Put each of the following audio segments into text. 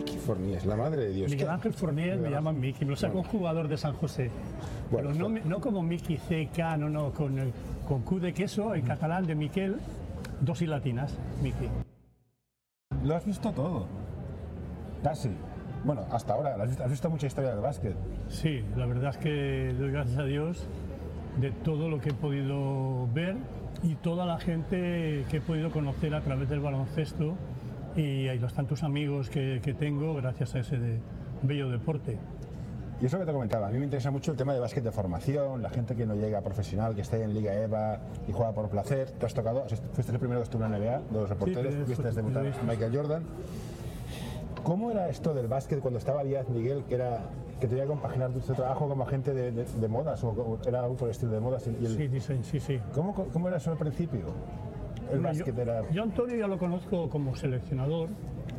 Mickey Fornies, la madre de Dios. Miguel ¿Qué- Ángel Fournier me llaman Mickey, me lo sacó un jugador de San José. Bueno, Pero no, pues- no como Mickey CK, no, no, con, con Q de queso, en catalán de Miquel, dos y latinas, Mickey. Lo has visto todo. Casi. Bueno, hasta ahora. Has visto, has visto mucha historia del básquet. Sí, la verdad es que doy gracias a Dios de todo lo que he podido ver y toda la gente que he podido conocer a través del baloncesto y, y los tantos amigos que, que tengo gracias a ese de- bello deporte. Y es lo que te comentaba. A mí me interesa mucho el tema de básquet de formación, la gente que no llega a profesional, que está en Liga EVA y juega por placer. Tú has tocado, fuiste el primero que estuvo en la NBA, de los reporteros, viste fue- debutar. Michael Jordan. ¿Cómo era esto del básquet cuando estaba Díaz Miguel, que era que tenía que compaginar tu trabajo como agente de, de- de modas o, o era algo por el estilo de modas? Y el- Sí, dicen, sí, sí. ¿Cómo, ¿Cómo era eso al principio? El Bueno, básquet yo, era... yo a Antonio ya lo conozco como seleccionador.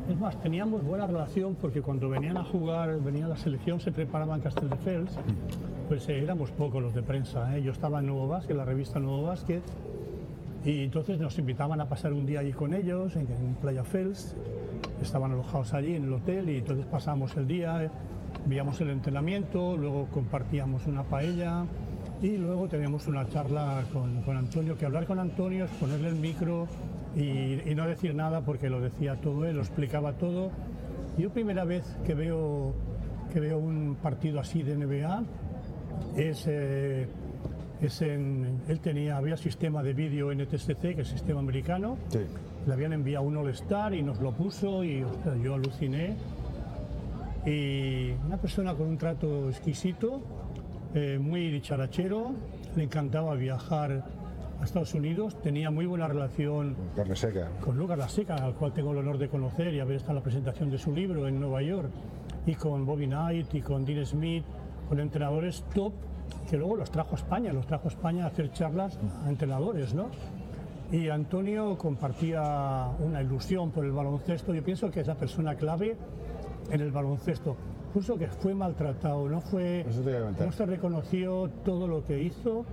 Es más, teníamos buena relación porque cuando venían a jugar, venía la selección, se preparaban en Castelldefels, pues eh, éramos pocos los de prensa. ¿eh? Yo estaba en Nuevo Básquet, la revista Nuevo Básquet, y entonces nos invitaban a pasar un día allí con ellos, en, en Playa Fels. Estaban alojados allí en el hotel y entonces pasamos el día, eh, veíamos el entrenamiento, luego compartíamos una paella y luego teníamos una charla con, con Antonio, que hablar con Antonio es ponerle el micro y, y no decir nada porque lo decía todo él, lo explicaba todo. Yo primera vez que veo, que veo un partido así de NBA es, eh, es en, él tenía, había sistema de vídeo NTSC, que es sistema americano, Sí. le habían enviado un All-Star y nos lo puso y ostras, yo aluciné. Y una persona con un trato exquisito, eh, muy dicharachero, le encantaba viajar a Estados Unidos, tenía muy buena relación Carne seca. con Lucas La Seca, al cual tengo el honor de conocer y haber estado en la presentación de su libro en Nueva York, y con Bobby Knight y con Dean Smith, con entrenadores top, que luego los trajo a España, los trajo a España a hacer charlas a entrenadores, ¿no? Y Antonio compartía una ilusión por el baloncesto, yo pienso que es la persona clave en el baloncesto. Incluso que fue maltratado, no fue, no se reconoció todo lo que hizo,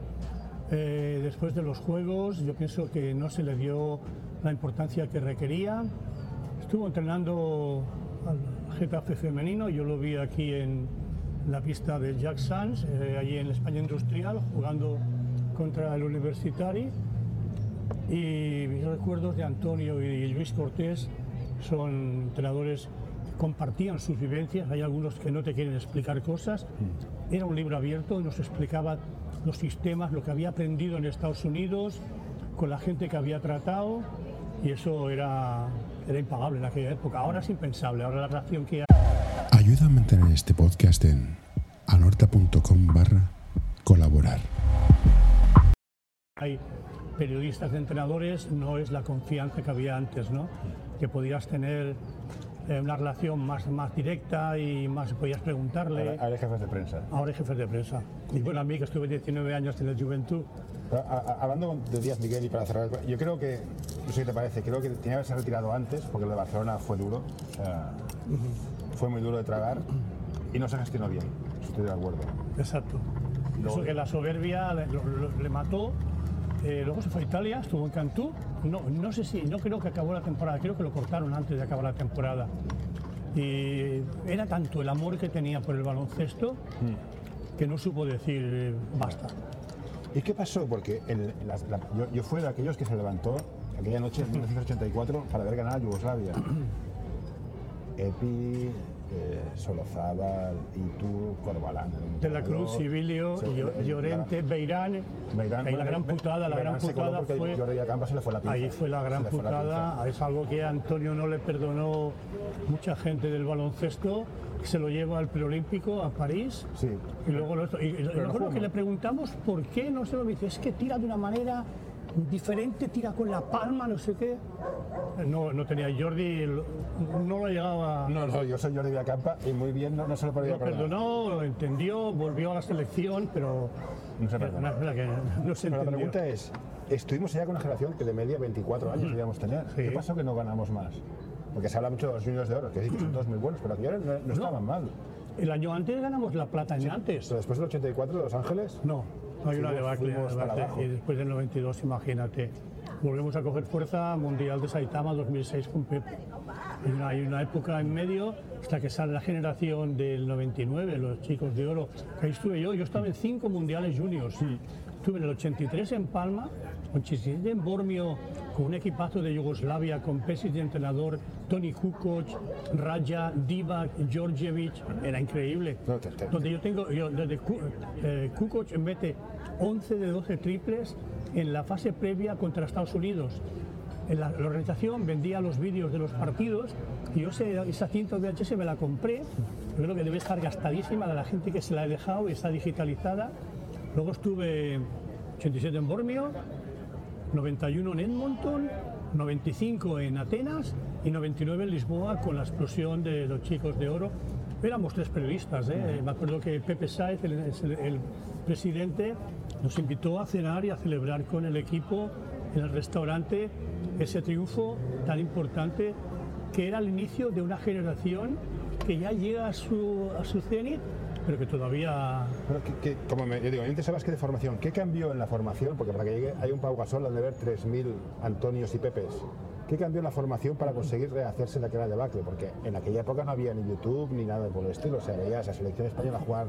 eh, después de los Juegos, yo pienso que no se le dio la importancia que requería. Estuvo entrenando al Getafe femenino, yo lo vi aquí en la pista del Jack Sands, eh, allí en España Industrial, jugando contra el Universitari. Y mis recuerdos de Antonio y Luis Cortés son entrenadores compartían sus vivencias. Hay algunos que no te quieren explicar cosas. Era un libro abierto, nos explicaba los sistemas, lo que había aprendido en Estados Unidos, con la gente que había tratado. Y eso era, era impagable en aquella época. Ahora es impensable. Ahora la relación que hay. Ayuda a mantener este podcast en anorta.com barra colaborar. hay periodistas de entrenadores no es la confianza que había antes, ¿no? Que podías tener eh, una relación más, más directa y más podías preguntarle. Ahora, ahora hay jefes de prensa. Ahora es jefe de prensa. Y bueno, a mí que estuve 19 años en la Juventud, Pero, a- a- Hablando de Díaz Miguel y para cerrar, yo creo que, no sé qué te parece, creo que tenía que haberse retirado antes porque lo de Barcelona fue duro, o sea, fue muy duro de tragar y no se gestionó bien, estoy de acuerdo. exacto. Eso que la soberbia le, lo- lo- le mató. Eh, luego se fue a Italia, estuvo en Cantú. No, no sé si, no creo que acabó la temporada, creo que lo cortaron antes de acabar la temporada. Y era tanto el amor que tenía por el baloncesto que no supo decir eh, basta. ¿Y qué pasó? Porque el- las- la- yo, yo fui de aquellos que se levantó aquella noche en 1984 para ver ganar a Yugoslavia. Epi, eh, Solozábal, Itu, Corbalán. De la Cruz, Sibilio, Llorente, Beirán. Beirán, ahí la gran putada, la gran Beirán putada fue. Jordi Acampa se le fue la pinza. Ahí fue la gran la putada, es algo que a Antonio no le perdonó mucha gente del baloncesto, que se lo lleva al preolímpico a París. Sí. Y luego lo, y, y jugó que le preguntamos por qué no se lo dice, es que tira de una manera diferente, tira con la palma, no sé qué. No, no tenía Jordi, no lo llegaba. No, no, yo soy Jordi Villacampa y muy bien, no, no se lo podía Lo perdonar. perdonó, lo entendió, volvió a la selección, pero No se perdonó. no se Pero la pregunta es, estuvimos allá con una generación que de media 24 años debíamos tener. Sí. ¿Qué pasó que no ganamos más? Porque se habla mucho de los juniors de oro, que sí que son todos muy buenos, pero aquellos no, no estaban mal. El año antes ganamos la plata en antes. Pero después del 84 de Los Ángeles, No, no hay una debacle. Y después del 92, imagínate. Volvemos a coger fuerza Mundial de Saitama 2006 con Pepe. Hay una, hay una época en medio hasta que sale la generación del 99, los chicos de oro. Ahí estuve yo, yo estaba en cinco mundiales juniors. Estuve en el 83 en Palma, 87 en Bormio, con un equipazo de Yugoslavia, con Pesic de entrenador, Tony Kukoc, Raja, Divac, Georgievich. Era increíble. No, te- te- Donde yo tengo, yo, desde eh, Kukoc mete 11 de 12 triples en la fase previa contra Estados Unidos. En la, la organización vendía los vídeos de los partidos y yo sé, esa cinta VHS me la compré. Yo creo que debe estar gastadísima de la gente que se la he dejado y está digitalizada. Luego estuve 87 en Bormio, 91 en Edmonton, 95 en Atenas y 99 en Lisboa con la explosión de los chicos de oro. Éramos tres periodistas, ¿eh? me acuerdo que Pepe Sáez, el, el- el presidente, nos invitó a cenar y a celebrar con el equipo en el restaurante ese triunfo tan importante que era el inicio de una generación que ya llega a su, a su cenit, pero que todavía Pero que, que- como me, yo digo, a mí me interesa más que de formación. ¿Qué cambió en la formación? Porque para que llegue hay un Pau Gasol, han de ver 3.000 Antonios y Pepes. ¿Qué cambió en la formación para conseguir rehacerse de aquella debacle? Porque en aquella época no había ni YouTube ni nada por el estilo. O sea, veías a selección española jugar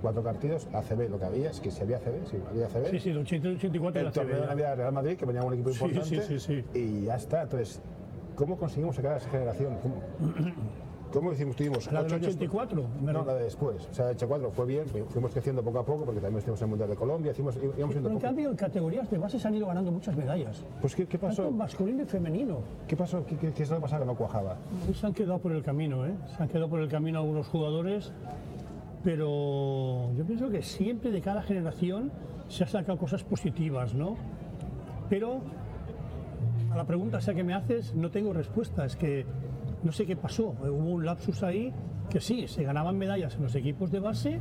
cuatro partidos, ACB, lo que había es que si había ACB, sí, había ACB. Sí, sí, el 80 84 el era torneo de CB, ya. Navidad de Real Madrid, que venía un equipo Sí, importante. sí, sí, sí. Y ya está. Entonces, ¿cómo conseguimos sacar a esa generación? ¿Cómo, cómo decimos, tuvimos La del ocho años- 84, me No, la de después. O sea, el 84 fue bien, fuimos creciendo poco a poco, porque también estuvimos en el Mundial de Colombia, hicimos, íbamos Pero en poco. cambio, en categorías de base se han ido ganando muchas medallas. Pues, ¿qué, qué Tanto pasó? masculino y femenino. ¿Qué pasó? ¿Qué, qué, qué es lo que pasaba que no cuajaba? Se han quedado por el camino, ¿eh? Se han quedado por el camino algunos jugadores, pero yo pienso que siempre de cada generación se ha sacado cosas positivas, ¿no? Pero a la pregunta esa que me haces no tengo respuesta, es que no sé qué pasó. Hubo un lapsus ahí que sí, se ganaban medallas en los equipos de base,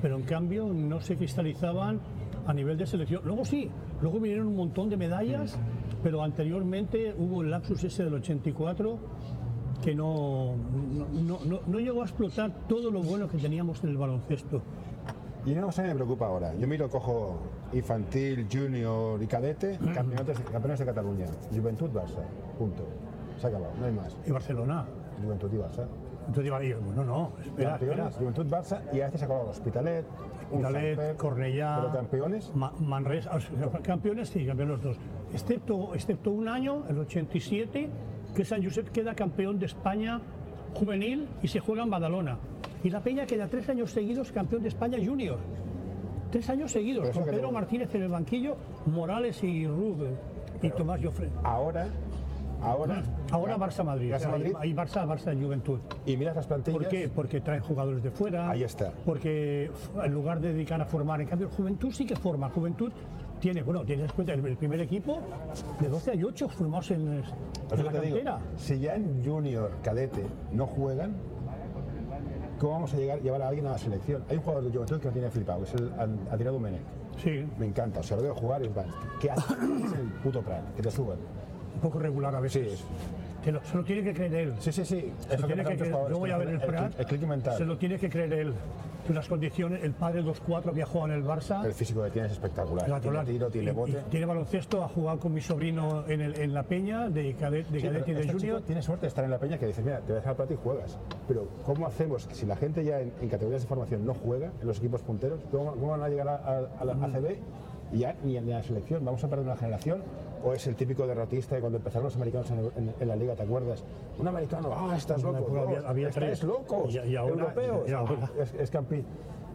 pero en cambio no se cristalizaban a nivel de selección. Luego sí, luego vinieron un montón de medallas, pero anteriormente hubo el lapsus ese del 84 que no, no, no- no- llegó a explotar todo lo bueno que teníamos en el baloncesto. Y una cosa que me preocupa ahora. Yo miro, cojo infantil, junior y cadete, campeones, campeones de Cataluña. Juventud, Barça. Punto. Se ha acabado, no hay más. Y Barcelona. Juventud y Barça. Entonces iba a ir, bueno, no, espera, espera. Juventud, Barça y a veces se ha acabado Hospitalet, Hospitalet, Cornellá. Pero campeones, Ma- Manresa, o sea, campeones sí, campeones los dos. Excepto, excepto un año, el 87, que San Josep queda campeón de España juvenil y se juega en Badalona. Y la Peña queda tres años seguidos campeón de España junior. Tres años seguidos, con Pedro Martínez en el banquillo, Morales y Rubén y Tomás Joffre. ahora, ahora, Ahora Barça-Madrid. Barça Madrid. Ahí Barça, Barça Juventud. y miras las plantillas. ¿Por qué? Porque traen jugadores de fuera. Ahí está. Porque en lugar de dedicar a formar, en cambio, Juventud sí que forma. Juventud tiene, bueno, tienes en cuenta el primer equipo de 12 a 8 formados en, Es la digo, cantera. si ya en junior, cadete no juegan, ¿cómo vamos a llegar, llevar a alguien a la selección? Hay un jugador de juventud que me tiene flipado, que es el An- Adrián Domenech. Sí, Me encanta, o sea, lo veo jugar y en plan, ¿qué hace? es el puto plan, que te suban. Un poco regular a veces. Sí. Te lo- se lo tiene que creer él. Sí, sí, sí. Se lo tiene que creer. Yo voy a ver el el, Prat. el mental. Se lo tiene que creer él. En las condiciones, el padre 2-4 que ha jugado en el Barça. El físico que tiene es espectacular. Tiene tiro, tiene bote. tiene baloncesto, ha jugado con mi sobrino en, el- en la Peña de cadet, de Sí, cadete y de este junior. tiene suerte de estar en la peña que dice, mira, te voy a dejar el plato y juegas. Pero ¿cómo hacemos si la gente ya en, en categorías de formación no juega, en los equipos punteros, cómo, cómo van a llegar a, a- a la ACB y ya ni en la selección? ¿Vamos a perder una generación? ¿O es el típico derrotista de cuando empezaron los americanos en, en- en la liga, te acuerdas? Un americano, ah, estás loco, no, había- tres. locos, Y- y ahora- europeos, y ahora- Ah, es, es campi.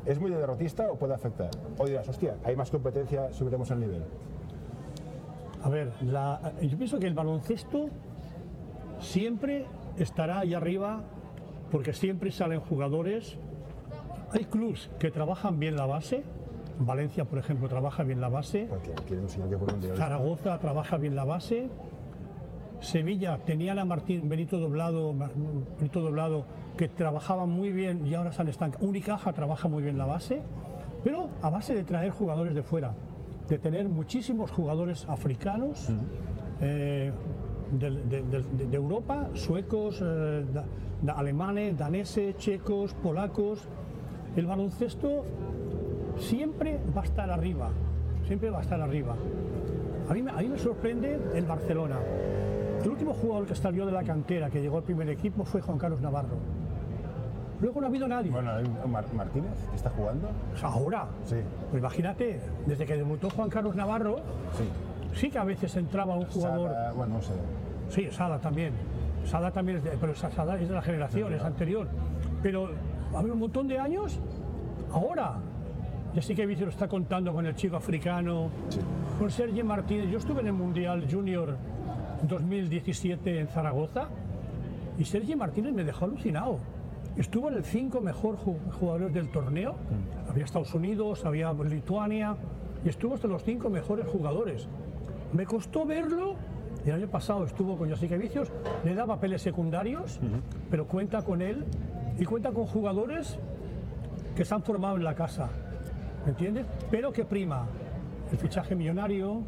¿Es muy de derrotista o puede afectar? O dirás, hostia, hay más competencia, subiremos el nivel. A ver, la- yo pienso que el baloncesto siempre estará ahí arriba porque siempre salen jugadores. Hay clubs que trabajan bien la base Valencia, por ejemplo, trabaja bien la base. Diario. Zaragoza trabaja bien la base. Sevilla tenían a Martín Benito Doblado, Benito Doblado que trabajaba muy bien y ahora se han estancado. Unicaja trabaja muy bien la base, pero a base de traer jugadores de fuera, de tener muchísimos jugadores africanos, eh, de, de- de- de Europa, suecos, eh, da- da- alemanes, daneses, checos, polacos. El baloncesto siempre va a estar arriba, siempre va a estar arriba. A mí, me- a mí me sorprende el Barcelona. El último jugador que salió de la cantera, que llegó al primer equipo, fue Juan Carlos Navarro. Luego no ha habido nadie. Bueno, Martínez que está jugando. Sea, ahora, Sí, pues imagínate, desde que debutó Juan Carlos Navarro, sí. sí que a veces entraba un jugador. Sala, bueno, no sé. Sí, Sada también. Sada también, es de, pero Sada es de la generación, es anterior. Pero ha habido un montón de años, ahora. Ya sí que lo está contando con el chico africano, Sí. con Sergio Martínez. Yo estuve en el Mundial Junior 2017 en Zaragoza y Sergio Martínez me dejó alucinado. Estuvo en el cinco mejor ju- jugadores del torneo. Había Estados Unidos, había Lituania y estuvo entre los cinco mejores jugadores. Me costó verlo. El año pasado estuvo con Josica Vicios, le da papeles secundarios, pero cuenta con él y cuenta con jugadores que se han formado en la casa, ¿me entiendes? Pero que prima el fichaje millonario,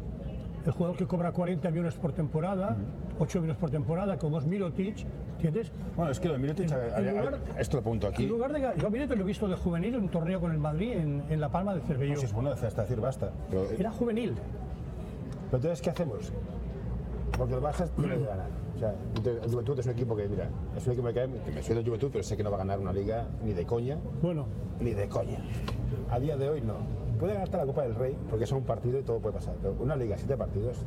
el jugador que cobra 40 millones por temporada, 8 millones por temporada, como es Mirotic, ¿entiendes? Bueno, es que lo de Mirotic, a ver, a ver, en lugar- esto lo apunto En aquí. lugar de, yo a Mirotic lo he visto de juvenil en un torneo con el Madrid en, en La Palma de Cervelló. Si es bueno, hasta decir basta. Pero, eh, Era juvenil. pero entonces, ¿qué hacemos? Porque el Barça tiene que ganar. O sea, el Juventud es un equipo que, mira, es un equipo que, cae- que me soy del Juventud, pero sé que no va a ganar una liga ni de coña, Bueno, ni de coña. A día de hoy no. Puede ganar hasta la Copa del Rey, porque es un partido y todo puede pasar. Pero una liga, siete partidos,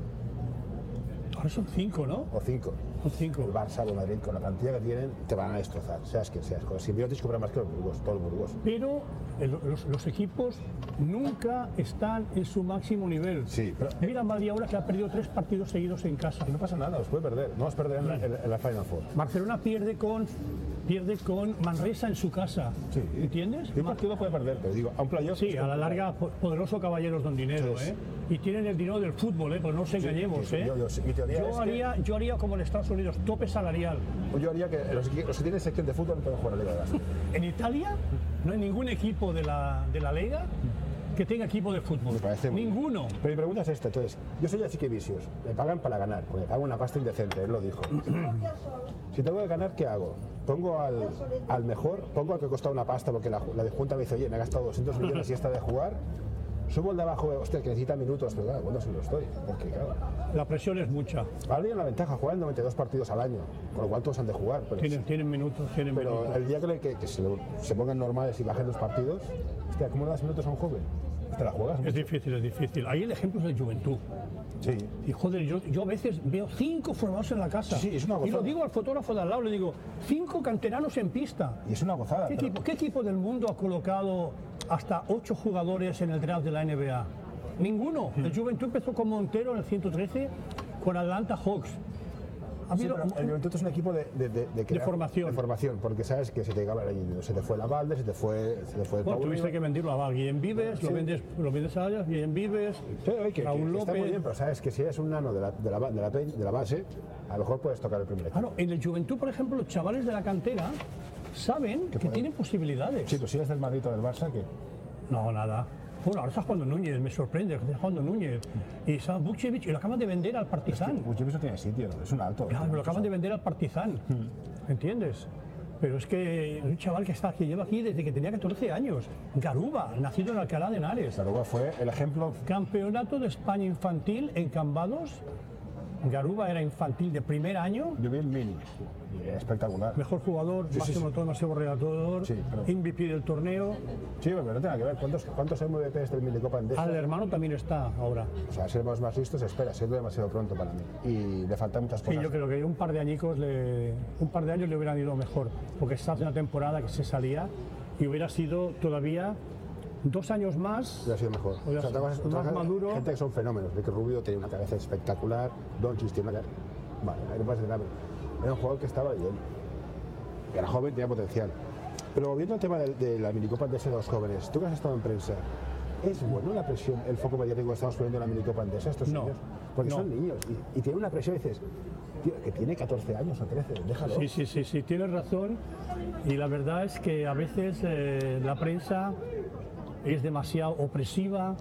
ahora son cinco, ¿no? o cinco. Son cinco. El Barça o Madrid, con la plantilla que tienen, te van a destrozar, seas quien seas. Con Simbiotis cobra más que los Burgos, todos los Burgos. Pero el- los, los equipos nunca están en su máximo nivel. Sí, pero- Mira Madrid ahora que ha perdido tres partidos seguidos en casa. Y no pasa nada, os puede perder. No os perderán en la Final Four. Barcelona pierde con pierde con Manresa en su casa. Sí. ¿Entiendes? Y un partido puede perder, pero digo, a un playoff. Sí, a la larga, po- poderoso caballeros don dinero, Sí. ¿eh? Y tienen el dinero del fútbol, ¿eh? Pues no nos engañemos, sí, ¿eh? yo- yo- mi teoría es que- haría, yo haría como en Estados Unidos, tope salarial. Yo haría que los, que tienen sección de fútbol no pueden jugar a la Liga de. En Italia no hay ningún equipo de la, de la Liga que tenga equipo de fútbol. Me parece muy bien. Ninguno. Pero mi pregunta es esta, entonces, yo soy así que vicios, me pagan para ganar, porque me pagan una pasta indecente, él lo dijo. Si tengo que ganar, ¿qué hago? Pongo al, al mejor, pongo al que cuesta una pasta, porque la, la de Junta me dice, oye, me he gastado 200 millones y esta de jugar, subo el de abajo, hostia, que necesita minutos, pero claro, ¿cuándo se lo estoy? Porque claro, La presión es mucha. ahora tienen la ventaja, juegan 92 partidos al año, con lo cual todos han de jugar, pero, Tienen, tienen minutos, tienen pero minutos. el día que, se, pongan normales y bajen los partidos, hostia, ¿cómo le das minutos a un joven? ¿Te la juegas? Es difícil, es difícil. Ahí el ejemplo es de juventud. Sí. Y joder, yo, yo a veces veo cinco formados en la casa. Sí, es una y lo gozada. digo al fotógrafo de al lado, le digo, cinco canteranos en pista. Y es una gozada. ¿Qué pero- equipo, qué equipo del mundo ha colocado hasta ocho jugadores en el draft de la NBA? Ninguno. El Juventud empezó con Montero en el 113 con Atlanta Hawks. Sí, pero el Juventud es un equipo de, de, de, de crear- formación. formación, porque sabes que se te, se te fue la Valde, se te fue, se te fue el bueno, tuviste que venderlo a Val. Vives, lo vendes, lo vendes a ellas, Guillem Vives, Sí, oye, que, Raúl que está muy López. bien, pero sabes que si eres un nano de la, de la, ba- de la, pe- de la base, a lo mejor puedes tocar el primer equipo. Claro, en el Juventud, por ejemplo, los chavales de la cantera saben que tienen posibilidades. Sí, pues si eres del Madrid o del Barça, que No, nada. Bueno, ahora está jugando Núñez, me sorprende que esté jugando Núñez. Y está Bukcevic, y lo acaban de vender al Partizan. Vucevic no tiene sitio, es un alto. Claro, lo acaban de vender al Partizan. ¿Entiendes? Pero es que es un chaval que está aquí, lleva aquí desde que tenía 14 años. Garuba, nacido en Alcalá de Henares. Saruba fue el ejemplo. Campeonato de España infantil en Cambados. Garuba era infantil de primer año. Yo vi el mini, espectacular. Mejor jugador, sí, máximo sí. máximo Sí, pero- MVP del torneo. Sí, pero no nada que ver. ¿Cuántos, cuántos MVPs del Minicopa Endesa? Al hermano también está ahora. O sea, ser más listos, espera, siendo demasiado pronto para mí. Y le faltan muchas Sí, cosas. yo creo que un par de añicos, le, un par de años le hubieran ido mejor, porque está hace una temporada que se salía y hubiera sido todavía dos años más. Hubiera sido mejor. Hubiera sido otra más cosa- maduro. Gente que son fenómenos. Ricky Rubio tiene una cabeza espectacular. Doncic tiene una cabeza... Vale, ahí no pasa nada. Era un jugador que estaba bien. Era joven, tenía potencial. Pero volviendo al tema de, de la minicopa de los jóvenes, tú que has estado en prensa, ¿Es bueno la presión, el foco mediático que estamos poniendo en la minicopa Endesa estos No, niños? Porque no. son niños y, y tienen una presión y dices, tío, que tiene 14 años o 13, déjalo. Sí, sí, sí, sí, tienes razón. Y la verdad es que a veces eh, la prensa es demasiado opresiva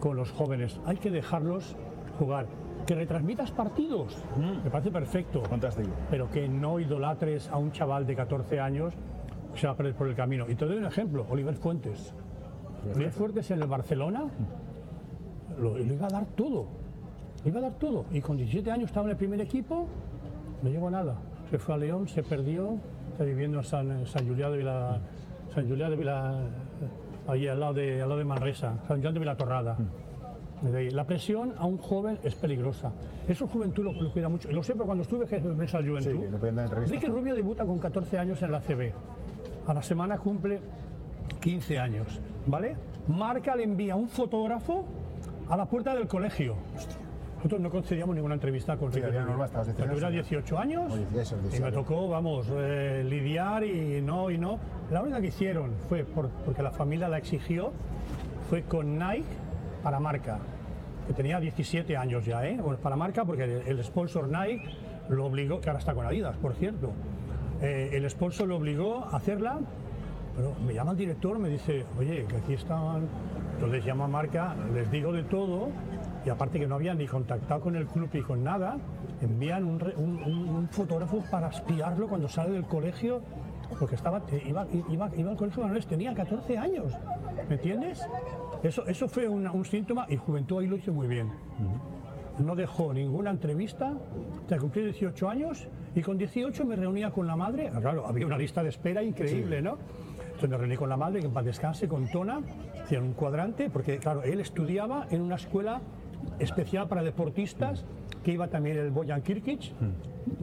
con los jóvenes. Hay que dejarlos jugar. Que retransmitas partidos, me parece perfecto. Fantástico. Pero que no idolatres a un chaval de 14 años que se va a perder por el camino. Y te doy un ejemplo, Oliver Fuentes. Oliver Fuentes en el Barcelona lo, lo iba a dar todo. Lo iba a dar todo. Y con 17 años estaba en el primer equipo, no llegó a nada. Se fue a León, se perdió, está viviendo en San, en San Julián de Vila, San Julián de Vila, ahí al lado de, al lado de Manresa, San Julián de Vilatorrada. Ahí. La presión a un joven es peligrosa. Eso juventud lo, lo cuida mucho. Lo sé porque cuando estuve jefe de del Juventud, Sí. Enrique Rubio debuta con 14 años en la CB. A la semana cumple 15 años, ¿vale? Marca le envía un fotógrafo a la puerta del colegio. Nosotros no concedíamos ninguna entrevista con estabas Cuando tuviera 18 18 años O 18, y me 18. tocó, vamos, eh, lidiar y no, y no. La única que hicieron fue por- porque la familia la exigió, fue con Nike para marca, que tenía 17 años ya, ¿eh? Para marca porque el, el sponsor Nike lo obligó, que ahora está con Adidas, por cierto. Eh, el sponsor lo obligó a hacerla, pero me llama el director, me dice, oye, que aquí están, entonces llamo a marca, les digo de todo, y aparte que no habían ni contactado con el club ni con nada, envían un, fotógrafo para espiarlo cuando sale del colegio, porque estaba, eh, iba, iba, iba al colegio tenía 14 años, ¿me entiendes? Eso, eso fue una- un síntoma y Juventud ahí lo hizo muy bien. No dejó ninguna entrevista hasta cumplí 18 años y con 18 me reunía con la madre. Ah, Claro, había una lista de espera increíble, ¿no? Entonces me reuní con la madre, que paz descanse, con Tona, hacían un cuadrante, porque claro, él estudiaba en una escuela especial para deportistas, que iba también el Boyan Kirkic,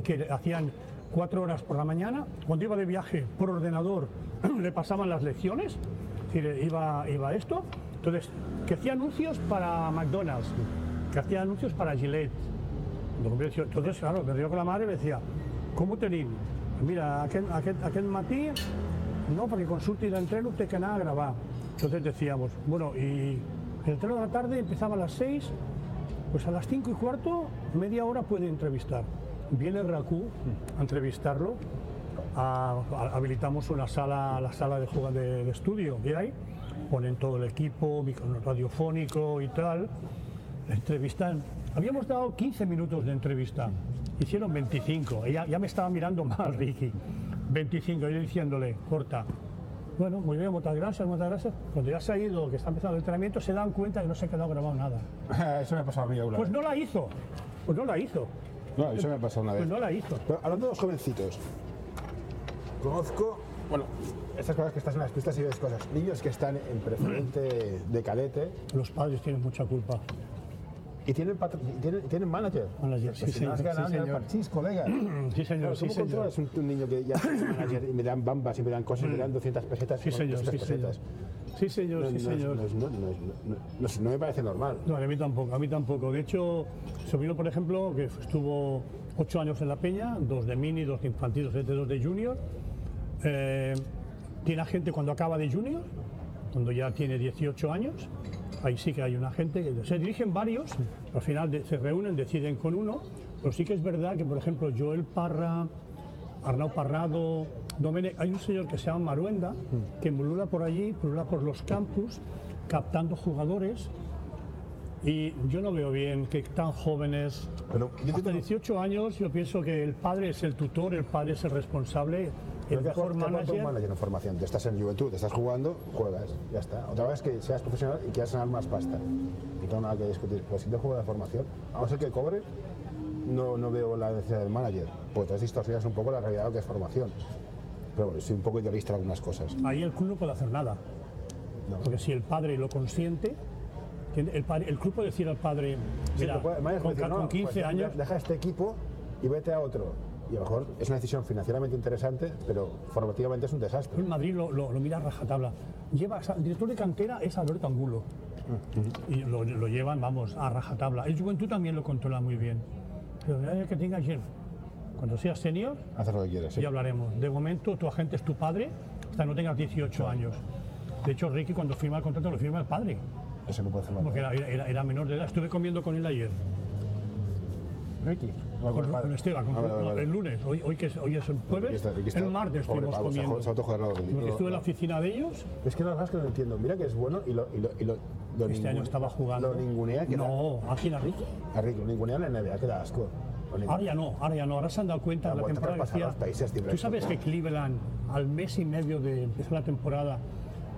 que hacían cuatro horas por la mañana. Cuando iba de viaje por ordenador, le pasaban las lecciones, es decir, iba, iba esto. Entonces, que hacía anuncios para McDonald's, que hacía anuncios para Gillette. Entonces, claro, me río con la madre y me decía, ¿cómo tenim? Mira, aquest, aquest matí, no, perquè consulti l'entreno té que anar a grabar. Entonces decíamos, bueno, y el entreno de la tarde empezaba a las 6, pues a las 5 y cuarto, media hora puede entrevistar. Viene Raku a entrevistarlo, habilitamos una sala, la sala de, juego de, de estudio que hay, ponen todo el equipo, radiofónico y tal, entrevistan. Habíamos dado 15 minutos de entrevista, hicieron 25, y ya, ya me estaba mirando mal Ricky, 25, yo diciéndole, corta. Bueno, muy bien, muchas gracias, muchas gracias. Cuando ya se ha ido, que está empezando el entrenamiento, se dan cuenta que no se ha quedado grabado nada. eso me ha pasado a mí Pues no la hizo, pues no la hizo, No, eso me ha pasado una vez. pues no la hizo. Pero hablando de los jovencitos, conozco, bueno, estas cosas que estás en las pistas y ves cosas. Niños que están en preferente de cadete Los padres tienen mucha culpa. Y tienen, tienen, tienen manager. Manager, sí, si no has señor, ganado sí, señor. parchís, colega. Sí, señor, Claro, sí, ¿Cómo señor. controlas un, un niño que ya tiene manager y me dan bambas y me dan cosas y me dan 200 pesetas? Sí, señor, 200 sí, señor. Sí, señor, No, sí, es- señor. no es- es- es- me parece normal. No, a mí tampoco, a mí tampoco. De hecho, sobrino, por ejemplo, que estuvo ocho años en la Peña, dos de mini, dos de infantil, dos de, dos de junior, eh, tiene agente cuando acaba de junior, cuando ya tiene 18 años, ahí sí que hay un agente, que se dirigen varios, al final de- se reúnen, deciden con uno, pero sí que es verdad que, por ejemplo, Joel Parra, Arnau Parrado, Domene, hay un señor que se llama Maruenda, que pulula por allí, pulula por los campus, captando jugadores, y yo no veo bien que tan jóvenes, Pero hasta tengo- 18 años, yo pienso que el padre es el tutor, el padre es el responsable, el Pero ¿qué mejor manager. un manager en formación? Tú estás en juventud, estás jugando, juegas, ya está. Otra vez que seas profesional y quieras ganar más pasta. No tengo nada que discutir. Pues si te juego de formación, a no ser que cobre, no, no veo la necesidad del manager. Pues entonces distorsionas un poco la realidad de lo que es formación. Pero bueno, soy un poco idealista en algunas cosas. Ahí el club no puede hacer nada, No. porque si el padre lo consiente, el, padre, el club puede decir al padre, Sí, mira, que puede- el manager con, puede decir, con no, 15 pues, años, Deja este equipo y vete a otro. Y a lo mejor es una decisión financieramente interesante, pero formativamente es un desastre. en Madrid lo, lo, lo mira a rajatabla. Lleva, el director de cantera es Alberto Angulo. Y lo, lo llevan, vamos, a rajatabla. El Juventud también lo controla muy bien. Pero eh, que tenga ayer, cuando seas senior, Hacer lo que quieres. sí. ya hablaremos. De momento, tu agente es tu padre, hasta no tengas 18 años. De hecho, Ricky, cuando firma el contrato, lo firma el padre. Eso no puede hacerlo. porque era, era- era menor de edad. Estuve comiendo con él ayer, Ricky. Con, el padre. con Esteban, con- Ah, vale, vale, vale. el lunes. Hoy, hoy, que es, hoy es el jueves, está- Ricky está- el martes pobre estuvimos pavo, se ha comiendo. se ha No, estuve en la oficina de ellos. Es que no, es que no entiendo. Mira que es bueno y lo, y lo, y lo, lo Este año estaba jugando. Lo ningunea que. No, aquí en Ricky. A Ricky, lo ningunea en la NBA, que da asco. Ahora ya no, ahora ya no. Ahora se han dado cuenta La de la a temporada que hacía. Tú sabes que Cleveland, al mes y medio de la temporada,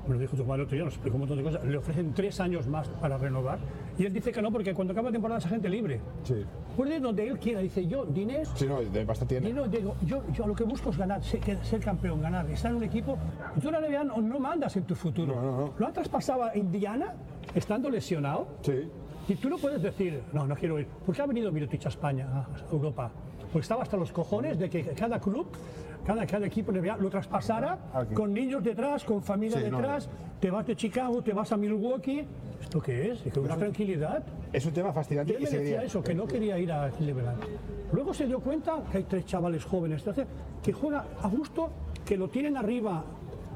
me lo dijo tu padre otro día, nos explicó un montón de cosas, le ofrecen tres años más para renovar. Y él dice que no, porque cuando acaba la temporada esa gente libre. Sí. Puede ir donde él quiera. Dice, yo, dinero, Sí, no, de pasta tiene. digo, yo, yo lo que busco es ganar, ser, campeón, ganar, estar en un equipo. Tú la NBA no, no mandas en tu futuro. No, no, no. Lo ha traspasado a Indiana, estando lesionado. Sí. Y tú no puedes decir, no, no quiero ir. ¿Por qué ha venido Mirotic a España, a Europa? Porque estaba hasta los cojones de que cada club, cada, cada equipo NBA lo traspasara Aquí. con niños detrás, con familia Sí, no, detrás. Te vas de Chicago, te vas a Milwaukee. ¿Esto qué es? Es una tranquilidad. Es un tema fascinante él y me decía eso, que no quería ir a Cleveland. Luego se dio cuenta que hay tres chavales jóvenes entonces, que juega a gusto, que lo tienen arriba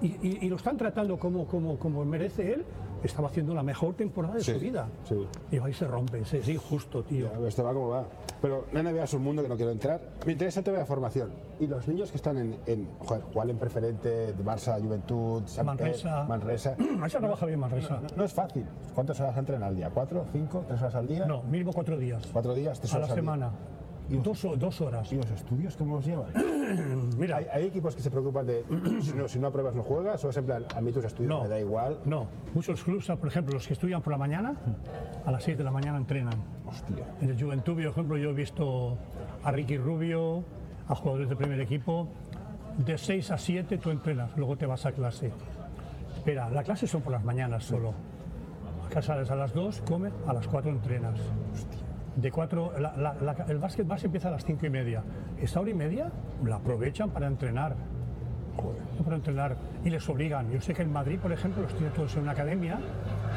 y, y- y lo están tratando como, como, como merece él. Estaba haciendo la mejor temporada de Sí, su vida. sí. Y ahí se rompe, es, es injusto, tío. A ver, Esto va como va. Pero la NBA es un mundo que no quiero entrar. Me interesa tema de formación. Y los niños que están en, en joder, jugar en preferente, de Barça, Juventud, Sant Manresa. Pere, Manresa. Manresa trabaja bien Manresa. No es fácil. ¿Cuántas horas entrenan al día? ¿Cuatro? ¿Cinco? ¿Tres horas al día? No, mínimo cuatro días. ¿Cuatro días? ¿Tres A la horas día? Semana. Dos, dos horas. ¿Y los estudios cómo los llevan? Mira, Hay, hay equipos que se preocupan de si no, si no apruebas no juegas o es en plan, a mí tus estudios No. me da igual. no. Muchos clubes, por ejemplo, los que estudian por la mañana, a las 6 de la mañana entrenan. Hostia. En el Juventud, por ejemplo, yo he visto a Ricky Rubio, a jugadores de primer equipo. De 6 a 7 tú entrenas, luego te vas a clase. Espera, las clases son por las mañanas solo. Acá sales a las 2, comes, a las 4 entrenas. De 4, el básquet base empieza a las 5 y media. Esa hora y media la aprovechan para entrenar. Para entrenar y les obligan. Yo sé que en Madrid, por ejemplo, los tiene todos en una academia.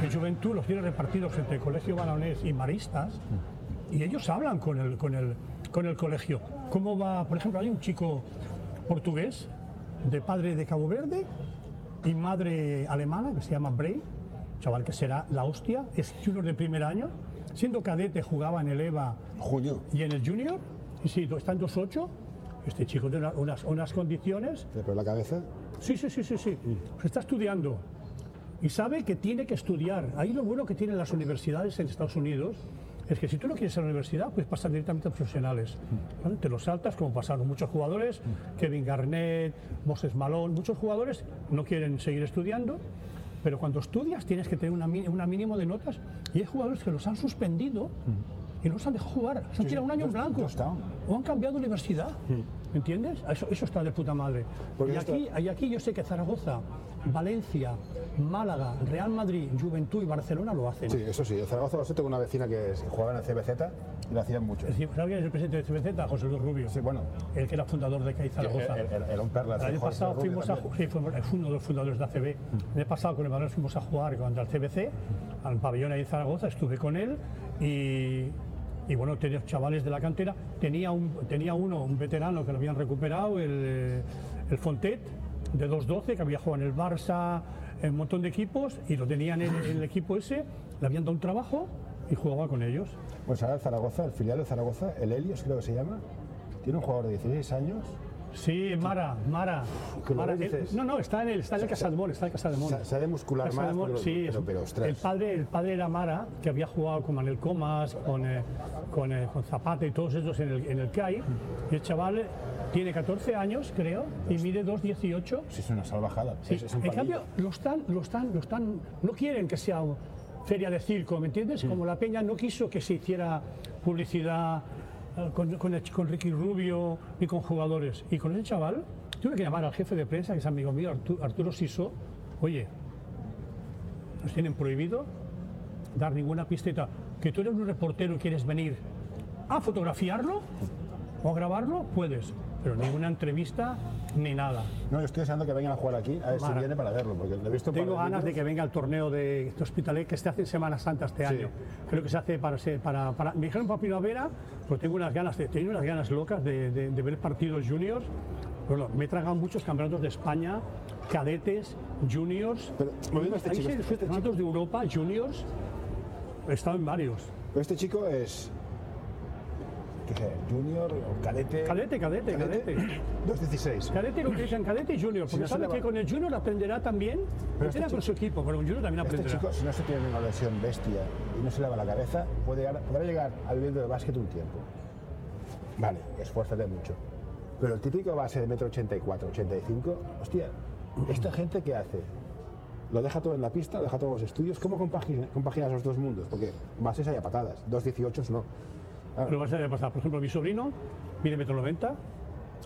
En Juventud los tiene repartidos entre Colegio Balonés y Maristas. Y ellos hablan con el, con el, con el colegio. ¿Cómo va? Por ejemplo, hay un chico portugués, de padre de Cabo Verde y madre alemana, que se llama Bray, chaval que será la hostia, es junior de primer año. Siendo cadete jugaba en el EVA Junio. y en el junior, y sí, está en 2.8. Este chico tiene una- unas, unas condiciones Pero la cabeza. Sí, sí, sí, sí, sí. Se está estudiando y sabe que tiene que estudiar. Ahí lo bueno que tienen las universidades en Estados Unidos es que si tú no quieres ir a la universidad, puedes pasar directamente a profesionales. ¿vale? Te lo saltas como pasaron muchos jugadores, Kevin Garnett, Moses Malone, muchos jugadores no quieren seguir estudiando, pero cuando estudias tienes que tener una, una mínimo de notas y hay jugadores que los han suspendido y no los han dejado jugar, se han tirado un año en blanco o han cambiado de universidad. ¿Entiendes? Eso, eso está de puta madre. Porque y, esto- aquí, y aquí yo sé que Zaragoza, Valencia, Málaga, Real Madrid, Juventud y Barcelona lo hacen. Sí, eso sí. En Zaragoza yo tengo una vecina que es- jugaba en el CBZ y lo hacían mucho. Es ¿Sabes quién es el presidente de CBZ? José Luis Rubio. Sí, bueno. El que era fundador de CAI Zaragoza. El, el, el, un perla, El año pasado Rubio fuimos a también. sí, fue fue uno de los fundadores de ACB. El año pasado con el Valor fuimos a jugar contra el CBC, al pabellón ahí en Zaragoza, estuve con él y, y bueno, tenía chavales de la cantera. Tenía, un, tenía uno, un veterano que lo habían recuperado, el, el Fontet, de 2-12, que había jugado en el Barça, en un montón de equipos, y lo tenían en, en el equipo ese, le habían dado un trabajo y jugaba con ellos. Pues ahora el Zaragoza, el filial de Zaragoza, el Helios creo que se llama, tiene un jugador de 16 años. Sí, Mara, Mara. ¿Qué lo Mara, él- no, no, está en el, está en el Casademón, está en el Casademón. Se, ha de muscular Casa más. de Mon- pero, sí, pero, pero, ostras. el padre, el padre era Mara, que había jugado con Manuel Comas, con, eh, con, eh, con Zapata y todos ellos en el, en el CAI. Y el chaval tiene 14 años, creo, y mide 2,18. Sí, es una salvajada. Sí, Es, es un en cambio, lo están, lo están, lo están, no quieren que sea feria de circo, ¿me entiendes? Como la Peña no quiso que se hiciera publicidad eh, con, con, el- con Ricky Rubio ni con jugadores. Y con ese chaval, tuve que llamar al jefe de prensa, que es amigo mío, Artu- Arturo Siso, oye, nos tienen prohibido dar ninguna pisteta. Que tú eres un reportero y quieres venir a fotografiarlo o a grabarlo, puedes. Pero ninguna entrevista ni nada. No, yo estoy deseando que vengan a jugar aquí, a ver si viene para verlo, porque lo he visto Tengo ganas de que venga el torneo de este Hospitalet que se hace en Semana Santa este Sí. año. Creo que se hace para, para, para me dijeron para primavera, pues tengo unas ganas, de, tengo unas ganas locas de, de- de ver partidos juniors. Bueno, me he tragado muchos campeonatos de España, cadetes, juniors. Pero, este chico, este campeonatos de Europa, juniors. he estado en varios. Pero este chico es. ¿Qué sé? ¿Junior o cadete? Cadete, cadete, cadete. 2.16. Cadete lo utilizan cadete y junior, porque no se sabe que con el junior aprenderá también, Pero este con su equipo, pero con junior también Este aprenderá. chico, si no se tiene una lesión bestia y no se lava la cabeza, puede llegar, podrá llegar al nivel del básquet un tiempo. Vale, esfuérzate mucho. Pero el típico base de metro 84, 85, hostia, ¿esta gente qué hace? ¿Lo deja todo en la pista? ¿Lo deja todos los estudios? ¿Cómo compagina- compaginas los dos mundos? Porque bases hay a patadas, 2.18 no. Ah, Pero vas a pasar, por ejemplo, mi sobrino mide metro 90,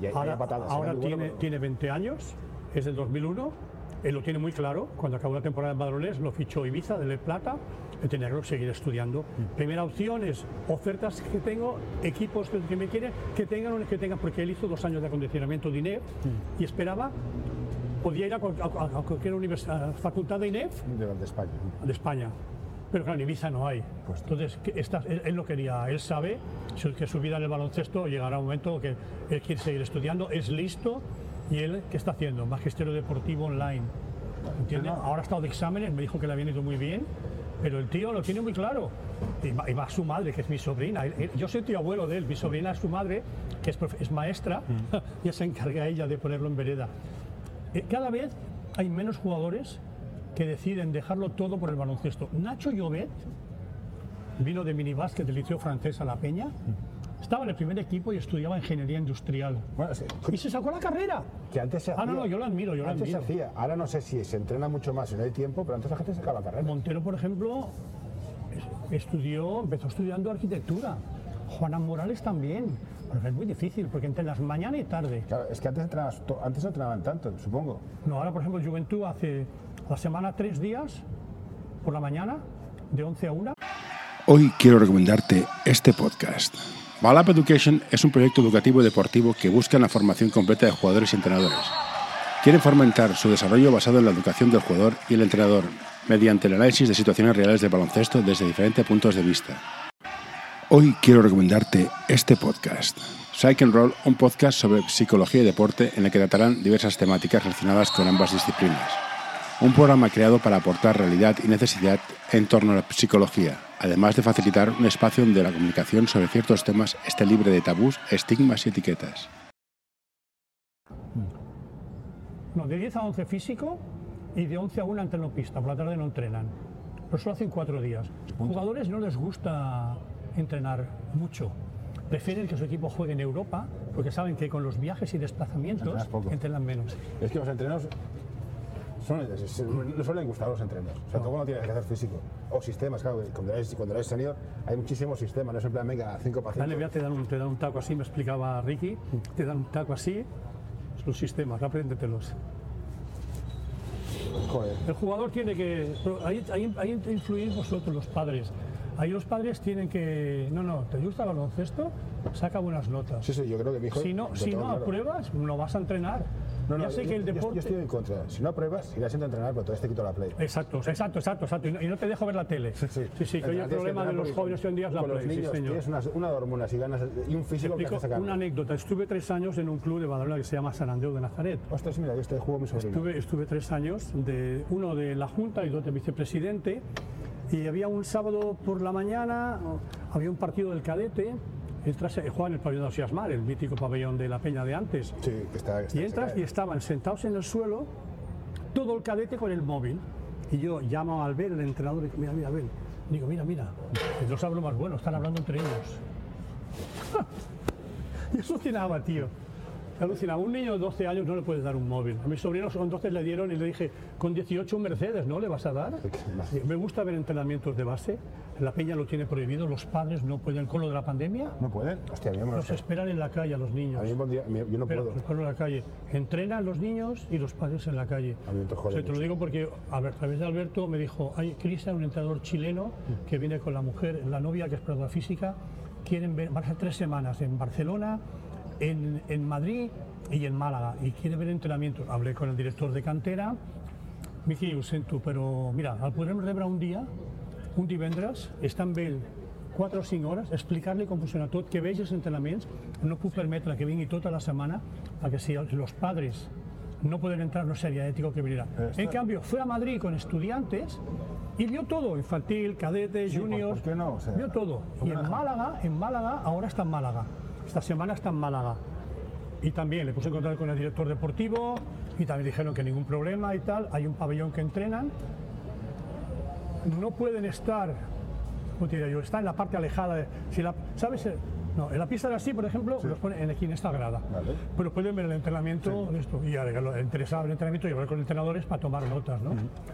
y ahora, patadas. bueno, tiene, pero- tiene 20 años, es del 2001, él lo tiene muy claro, cuando acabó la temporada en Badalonés lo fichó Ibiza de Le Plata, él tenía que seguir estudiando. Mm. Primera opción es ofertas que tengo, equipos que, me quieren, que tengan o que tengan, porque él hizo dos años de acondicionamiento de INEF Mm. y esperaba, podía ir a, cual- a- a cualquier universidad, facultad de INEF de, de España. de España. Pero claro, en Ibiza no hay. Pues- Entonces, esta- él, él no quería, él sabe que su vida en el baloncesto llegará un momento que él quiere seguir estudiando, es listo y él, ¿qué está haciendo? Magisterio deportivo online. ¿Entiendes? Ahora ha estado de exámenes, me dijo que le habían ido muy bien, pero el tío lo tiene muy claro. Y va, y su madre, que es mi sobrina. Él- él- yo soy tío abuelo de él, mi sobrina es su madre, que es, profe- es maestra, ya se encarga ella de ponerlo en vereda. Eh, Cada vez hay menos jugadores que deciden dejarlo todo por el baloncesto. Nacho Llobet vino de minibásquet del Liceo Francés a La Peña, estaba en el primer equipo y estudiaba ingeniería industrial. Bueno, Y se sacó la carrera. que antes se Ah, no, hacía. no, yo lo admiro, yo lo Antes se admiro. hacía. Ahora no sé si se entrena mucho más y no hay tiempo, pero antes la gente sacaba carrera. Montero, por ejemplo, es- estudió, empezó estudiando arquitectura. Juana Morales también. Pero es muy difícil porque entrenas mañana y tarde. Claro, es que antes, entrenabas antes no entrenaban tanto, supongo. No, ahora, por ejemplo, Juventud hace la semana tres días por la mañana, de 11 a 1. Hoy quiero recomendarte este podcast. Balap Education es un proyecto educativo y deportivo que busca la formación completa de jugadores y entrenadores. Quieren fomentar su desarrollo basado en la educación del jugador y el entrenador, mediante el análisis de situaciones reales del baloncesto desde diferentes puntos de vista. Hoy quiero recomendarte este podcast. Psych and Roll, un podcast sobre psicología y deporte en el que tratarán diversas temáticas relacionadas con ambas disciplinas. Un programa creado para aportar realidad y necesidad en torno a la psicología, además de facilitar un espacio donde la comunicación sobre ciertos temas esté libre de tabús, estigmas y etiquetas. No, de 10 a 11 físico y de 11 a 1 entreno pista. Por la tarde no entrenan. Pero solo hacen cuatro días. Jugadores no les gusta entrenar mucho. Prefieren que su equipo juegue en Europa porque saben que con los viajes y desplazamientos entrenan menos. Es que los entrenos son, no suelen gustar los entrenos. O sea, todo cuando tienes que hacer físico. O sistemas, claro, cuando eres, cuando eres senior hay muchísimos sistemas, no es en plan, venga, 5 para La 5. NBA te dan, un, te dan un taco así, me explicaba Ricky, te dan un taco así, los sistemas, apréndetelos. Joder. El jugador tiene que. Ahí, ahí, ahí influís vosotros, los padres. Ahí los padres tienen que. No, no, ¿te gusta el baloncesto? Saca buenas notas. Sí, sí, yo creo que mi hijo. Si no, si no claro. apruebas, no vas a entrenar. No, no, ya sé yo- que el yo- deporte. Yo, estoy en contra. Si no apruebas, irás a entrenar, pero entonces te quito la play. Exacto, exacto, exacto, exacto. Y no, te dejo ver la tele. Sí, sí, que hoy el que problema de los jóvenes hoy en día es la con los play, sí, niños señor. Tienes unas, una de hormonas y ganas y un físico que Explico hace sacar. una anécdota. Estuve tres años en un club de Badalona que se llama San Andreu de Nazaret. Ostras, mira, yo este juego mi sobrino. Estuve, estuve tres años, de, uno de la Junta y dos de vicepresidente, y había un sábado por la mañana, había un partido del cadete, entras, eh, juegan en el pabellón de Osiasmar, el mítico pabellón de la Peña de antes, Sí, que está. está- y entras y estaban sentados en el suelo, todo el cadete con el móvil, y yo llamo a Albert, el entrenador, y digo, mira, mira, Albert, digo, mira, mira, y los hablo más bueno, están hablando entre ellos. y eso alucinaba, tío. Alucinaba. Un niño de 12 años no le puedes dar un móvil. A mis sobrinos con 12 le dieron y le dije, con 18 un Mercedes, ¿no le vas a dar? Me gusta ver entrenamientos de base. La peña lo tiene prohibido, los padres no pueden. Con lo de la pandemia, No pueden. Hostia, a mí me lo los esperan en la calle a los niños. A mí yo no puedo. los en la calle. Entrenan los niños y los padres en la calle. A mí O sea, te lo digo porque a, ver, a través de Alberto me dijo, hay Cristian, un entrenador chileno que viene con la mujer, la novia que es preparadora física, quieren ver, van a ser tres semanas en Barcelona, en, en Madrid y en Málaga y quiere ver entrenamientos. Hablé con el director de cantera, me dice, sento, però mira, el podrem rebre un dia, un divendres, està amb ell 4 o 5 hores, explicar-li com funciona tot, que vegi els entrenaments, no puc permetre que vingui tota la setmana, perquè si els los padres no pueden entrar, no sería ético que viniera. En cambio, fue a Madrid con estudiantes Y vio todo, infantil, cadete, Sí, ¿por- juniors. por qué no? O sea, vio todo. ¿por Y en? Málaga, en Málaga, ahora está en Málaga. Esta semana está en Málaga. Y también le puse en contacto con el director deportivo y también dijeron que ningún problema y tal. Hay un pabellón que entrenan. No pueden estar, ¿cómo te diría yo? Está en la parte alejada. De, si la, ¿Sabes? No, en la pista de así, por ejemplo, los ponen en aquí en esta grada. Vale. Pero pueden ver el entrenamiento esto. Y interesado el entrenamiento y hablar con entrenadores para tomar notas, ¿no?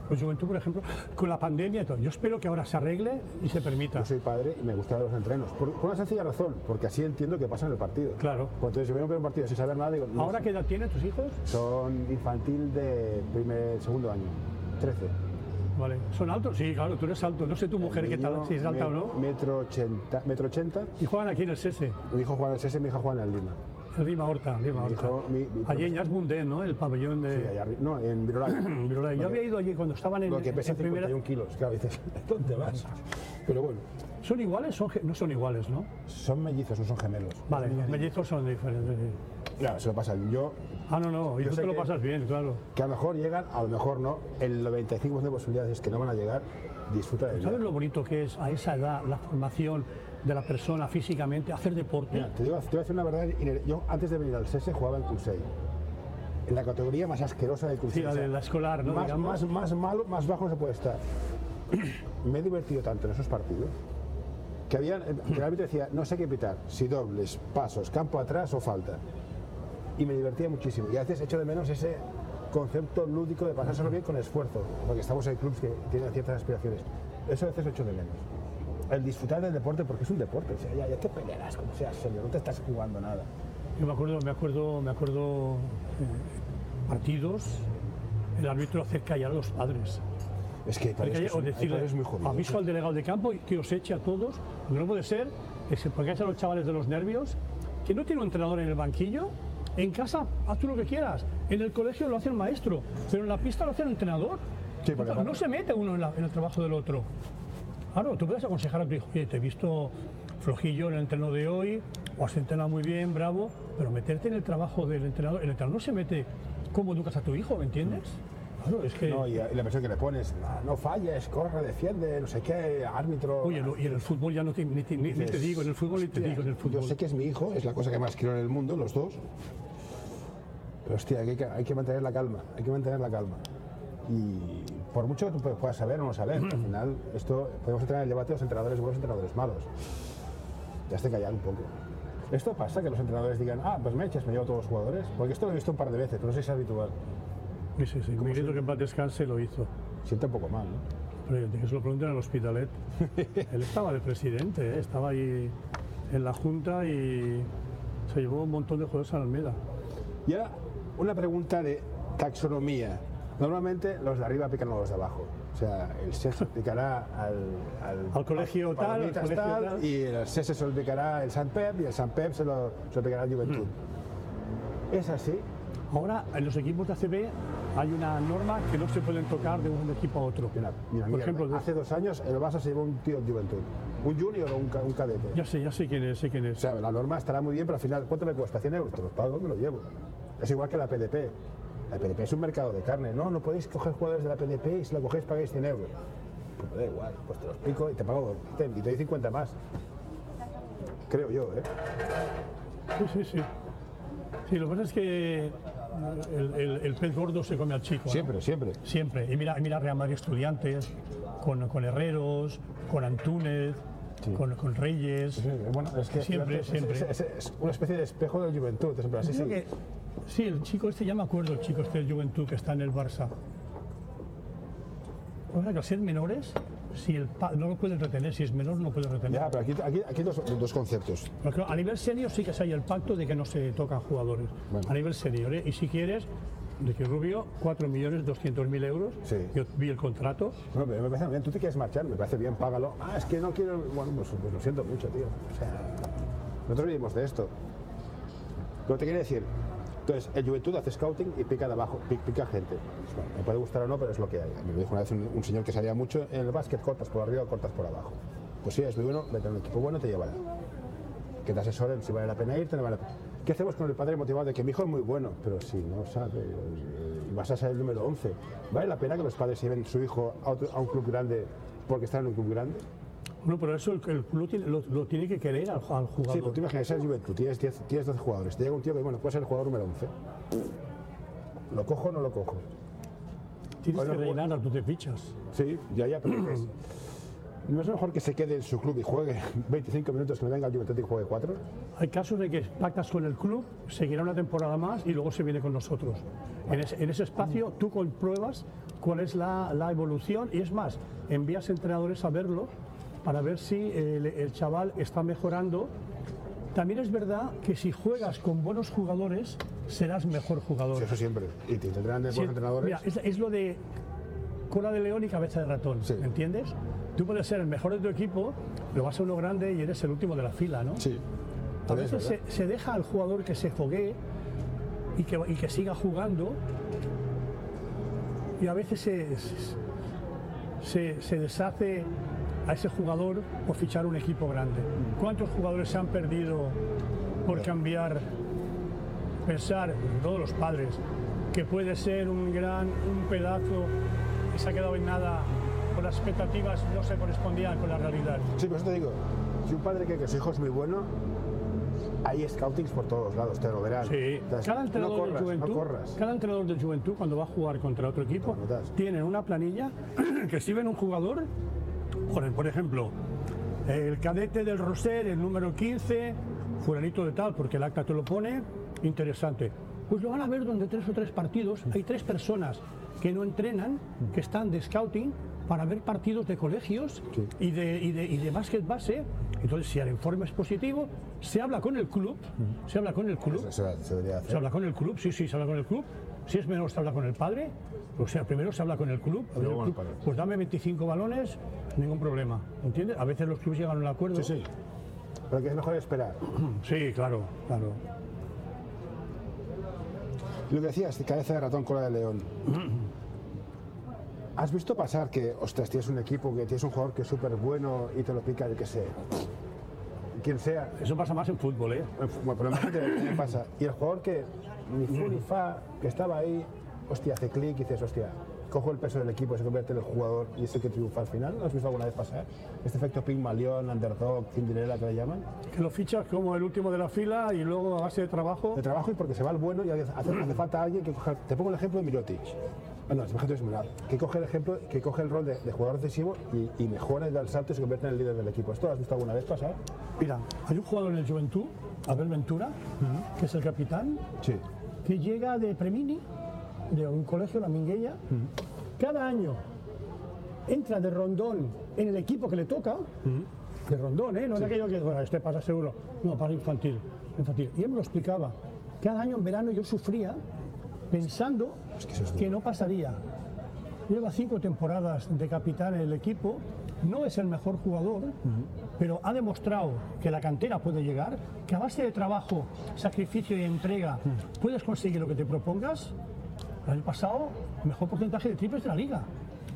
Pues Juventud, por ejemplo, con la pandemia y todo. Yo espero que ahora se arregle y se permita. Yo soy padre y me gustan los entrenos. Por, por una sencilla razón, porque así entiendo que pasa en el partido. Claro. Voy a ver un partido sin saber nada, digo, no ¿Ahora sé. qué edad tienen tus hijos? Son infantil de primer, segundo año, 13. Vale. ¿Son altos? Sí, claro, tú eres alto. No sé tu mujer qué tal, si es alta o no. Metro ochenta, metro ochenta. Y juegan aquí en el SESE, Mi hijo juega en el SS, mi hija juega en el Lima. en Rima Horta. Rima Mi Horta. hijo, mi- mi- Allí en Yasmundé, ¿no? El pabellón de... Sí, allá arriba. No, en Virolai. Virolai. Yo había ido allí cuando estaban en, Lo que pesa en primera... 51 kilos. Claro, dices, ¿dónde vas? Pero bueno, ¿Son iguales? Son no son iguales, ¿no? son mellizos, no son gemelos. Vale, los mellizos son diferentes. sí. Claro, se lo pasa bien. Yo, Ah, no, no, y tú te lo que- pasas bien, claro. que a lo mejor llegan, a lo mejor no. El 95% de posibilidades es que no van a llegar. Disfruta de ¿Sabes lo bonito que es a esa edad la formación de la persona físicamente, hacer deporte? Mira, te, digo, te voy a decir una verdad. Yo antes de venir al SESE jugaba en Cursey. En la categoría más asquerosa del Cursey. Sí, la de la escolar, ¿no? Más, más, más malo, más bajo se puede estar. Me he divertido tanto en esos partidos que había, que el árbitro decía, no sé qué pitar, si dobles, pasos, campo atrás o falta. Y me divertía muchísimo. Y a veces echo de menos ese concepto lúdico de pasárselo bien con esfuerzo, porque estamos en clubes que tienen ciertas aspiraciones. Eso a veces echo de menos. El disfrutar del deporte, porque es un deporte, sea, ya, ya te pelearás como seas serio, no te estás jugando nada. Yo me acuerdo, me acuerdo, me acuerdo eh, partidos, el árbitro hacer callar a los padres. Es que hay que que- o son- hay decirle, muy aviso al delegado de campo y que os eche a todos. Lo que no puede ser es que porque a los chavales de los nervios, que no tiene un entrenador en el banquillo, en casa haz tú lo que quieras, en el colegio lo hace el maestro, pero en la pista lo hace el entrenador. Sí, no, se mete uno en, la- en el trabajo del otro. Claro, tú puedes aconsejar a tu hijo, oye, te he visto flojillo en el entreno de hoy, o has entrenado muy bien, bravo, pero meterte en el trabajo del entrenador, el entrenador no se mete cómo educas a tu hijo, ¿me entiendes? Claro, es que... No, y, la presión que le pones, "Ah, no falles, corre, defiende, no sé qué, árbitro. Oye, lo- y en el fútbol ya no te, ni, te- ni- te digo, en el fútbol ni te hostia, digo, en el fútbol. Yo sé que es mi hijo, es la cosa que más quiero en el mundo, los dos. Pero hostia, hay que, hay que mantener la calma, hay que mantener la calma. Y por mucho que tú pu- puedas saber o no saber, al final esto podemos entrar en el debate de los entrenadores buenos y entrenadores malos. Ya te callar un poco. Esto pasa que los entrenadores digan, ah, pues me echas, me llevo a todos los jugadores. Porque esto lo he visto un par de veces, pero no sé si es habitual. Sí, sí, sí. Que en paz descanse lo hizo. Siente un poco mal, ¿no? Pero que se lo pregunten al Hospitalet. Él estaba de presidente, ¿eh? estaba ahí en la Junta y se llevó un montón de jugadores a la Almeda. Y ahora, una pregunta de taxonomía. Normalmente los de arriba pican a los de abajo. O sea, el SES picará al, Al colegio tal, al colegio tal. y el SES se lo picará el San Pep y el San Pep se lo, se lo picará el Juventud. Mm. ¿Es así? Ahora, en los equipos de ACB hay una norma que no se pueden tocar de un equipo a otro. Mira, mira, Por mira, ejemplo, hace dos años el Barça se llevó un tío de Juventud. Un junior o un, ca- un cadete. ya sé, ya sé quién es, sé quién O es. sea, la norma estará muy bien, pero al final, ¿cuánto me cuesta? 100 euros. Te los pago, me lo llevo. Es igual que la PDP. La PDP es un mercado de carne. No, no podéis coger jugadores de la PDP y si lo cogéis pagáis 100 euros. Pues da igual, pues te los pico y te pago te- y te doy 50 más. Creo yo, ¿eh? Sí, sí, sí. Sí, lo que pasa es que el, el- el pez gordo se come al chico. ¿no? Siempre, siempre. Siempre. Y mira, mira Real Madrid Estudiantes, con, con Herreros, con Antúnez, con, con Reyes. Sí, bueno, es que Siempre, es, siempre. es- es- es una especie de espejo de juventud. Es en plan, sí, Creo sí. que- sí, el chico este, ya me acuerdo, el chico este de Juventud que está en el Barça. O sea, que al ser menores, si el pa- no lo pueden retener, si es menor no puede retener. Ya, pero aquí, aquí, dos, dos conceptos. Pero a nivel senior sí que hay el pacto de que no se tocan jugadores. Bueno. A nivel senior, ¿eh? Y si quieres, Ricky Rubio, 4.200.000 euros. Sí. Yo vi el contrato. Bueno, pero me parece bien. Tú te quieres marchar, me parece bien, págalo. Ah, es que no quiero. Bueno, pues, pues lo siento mucho, tío. O sea, nosotros vivimos de esto. Que te quiero decir. Entonces, el Juventud hace scouting y pica de abajo, pi- pica gente. Me puede gustar o no, pero es lo que hay. Me dijo una vez un, señor que sabía mucho en el básquet, cortas por arriba o cortas por abajo. Pues si es muy bueno, vete a un equipo bueno, te llevará. Que te asesoren si vale la pena irte, no vale la pena. ¿Qué hacemos con el padre motivado de que mi hijo es muy bueno? Pero si no sabe, eh, vas a ser el número 11. ¿Vale la pena que los padres lleven su hijo a, a un club grande porque está en un club grande? Bueno, pero eso el, el club tiene- lo, lo tiene que querer al, al jugador. Sí, pero tú imaginas, eres Juventud, tienes, 10, tienes 12 jugadores, te llega un tío que, bueno, puede ser el jugador número 11. ¿Lo cojo o no lo cojo? Tienes Bueno, que pues- rellenar las 12 fichas. Sí, ya, ya, pero dices, ¿no es mejor que se quede en su club y juegue 25 minutos que no venga al Juventud y juegue 4? Hay casos de que pactas con el club, seguirá una temporada más y luego se viene con nosotros. En ese, en ese espacio tú compruebas cuál es la, la evolución y es más, envías entrenadores a verlo para ver si el, el chaval está mejorando. También es verdad que si juegas con buenos jugadores, serás mejor jugador. Sí, eso siempre. Y te entrenan de Sí, buenos entrenadores. mira, es, es lo de cola de león y cabeza de ratón, Sí. ¿me entiendes? Tú puedes ser el mejor de tu equipo, pero vas a uno grande y eres el último de la fila, ¿no? Sí. A veces se, deja al jugador que se foguee y que, y que siga jugando y a veces se, se, se deshace a ese jugador por fichar un equipo grande. ¿Cuántos jugadores se han perdido por cambiar, pensar, todos los padres, que puede ser un gran, un pedazo que se ha quedado en nada, con las expectativas no se correspondían con la realidad? Sí, por eso te digo, si un padre cree que su hijo es muy bueno, hay scoutings por todos lados, te lo verán. Sí, Entonces, cada entrenador no corras, de Juventud, no cada entrenador de Juventud cuando va a jugar contra otro equipo, tienen una planilla que si ven un jugador, por ejemplo, el cadete del Roser, el número 15, fulanito de tal, porque el acta te lo pone, interesante. Pues lo van a ver donde tres o tres partidos, hay tres personas que no entrenan, que están de scouting para ver partidos de colegios Sí. y de, y de, y de básquet base. Entonces, si el informe es positivo, se habla con el club, se habla con el club, Eso se, habla con el club, sí, sí, se habla con el club. Si es menor, se habla con el padre. O sea, primero se habla con el club. el el pues dame 25 balones, ningún problema. ¿Entiendes? A veces los clubes llegan a un acuerdo. Sí, sí. Pero que es mejor esperar. Sí, claro, claro. Lo que decías, de cabeza de ratón, cola de león. ¿Has visto pasar que, ostras, tienes un equipo, que tienes un jugador que es súper bueno y te lo pica, yo qué sé, quien sea? Eso pasa más en fútbol, ¿eh? Bueno, qué pasa. Y el jugador que ni fu ni fa, que estaba ahí, hostia, hace clic y dices, hostia, cojo el peso del equipo, se convierte en el jugador y es el que triunfa al final. ¿Lo has visto alguna vez pasar? Este efecto Pygmalion, Underdog, Cinderella que le llaman. Que lo fichas como el último de la fila y luego a base de trabajo. de trabajo y porque se va el bueno y hace, hace falta alguien que coja. Te pongo el ejemplo de Mirotic. No, imagínate es Mirotic, que coge el ejemplo, que coge el rol de, de jugador decisivo y, y mejora y da el salto y se convierte en el líder del equipo. ¿Esto lo has visto alguna vez pasar? Mira, hay un jugador en el Juventud, Abel Ventura, que es el capitán, Sí. que llega de Premini, de un colegio, la Minguella, cada año entra de rondón en el equipo que le toca, de rondón, ¿eh? no es aquello que bueno, este pasa seguro, no, para infantil, infantil. Y él me lo explicaba. Cada año en verano yo sufría pensando que eso es que no pasaría. Lleva cinco temporadas de capitán en el equipo, no es el mejor jugador, pero ha demostrado que la cantera puede llegar, que a base de trabajo, sacrificio y entrega puedes conseguir lo que te propongas. El año pasado, mejor porcentaje de triples de la liga.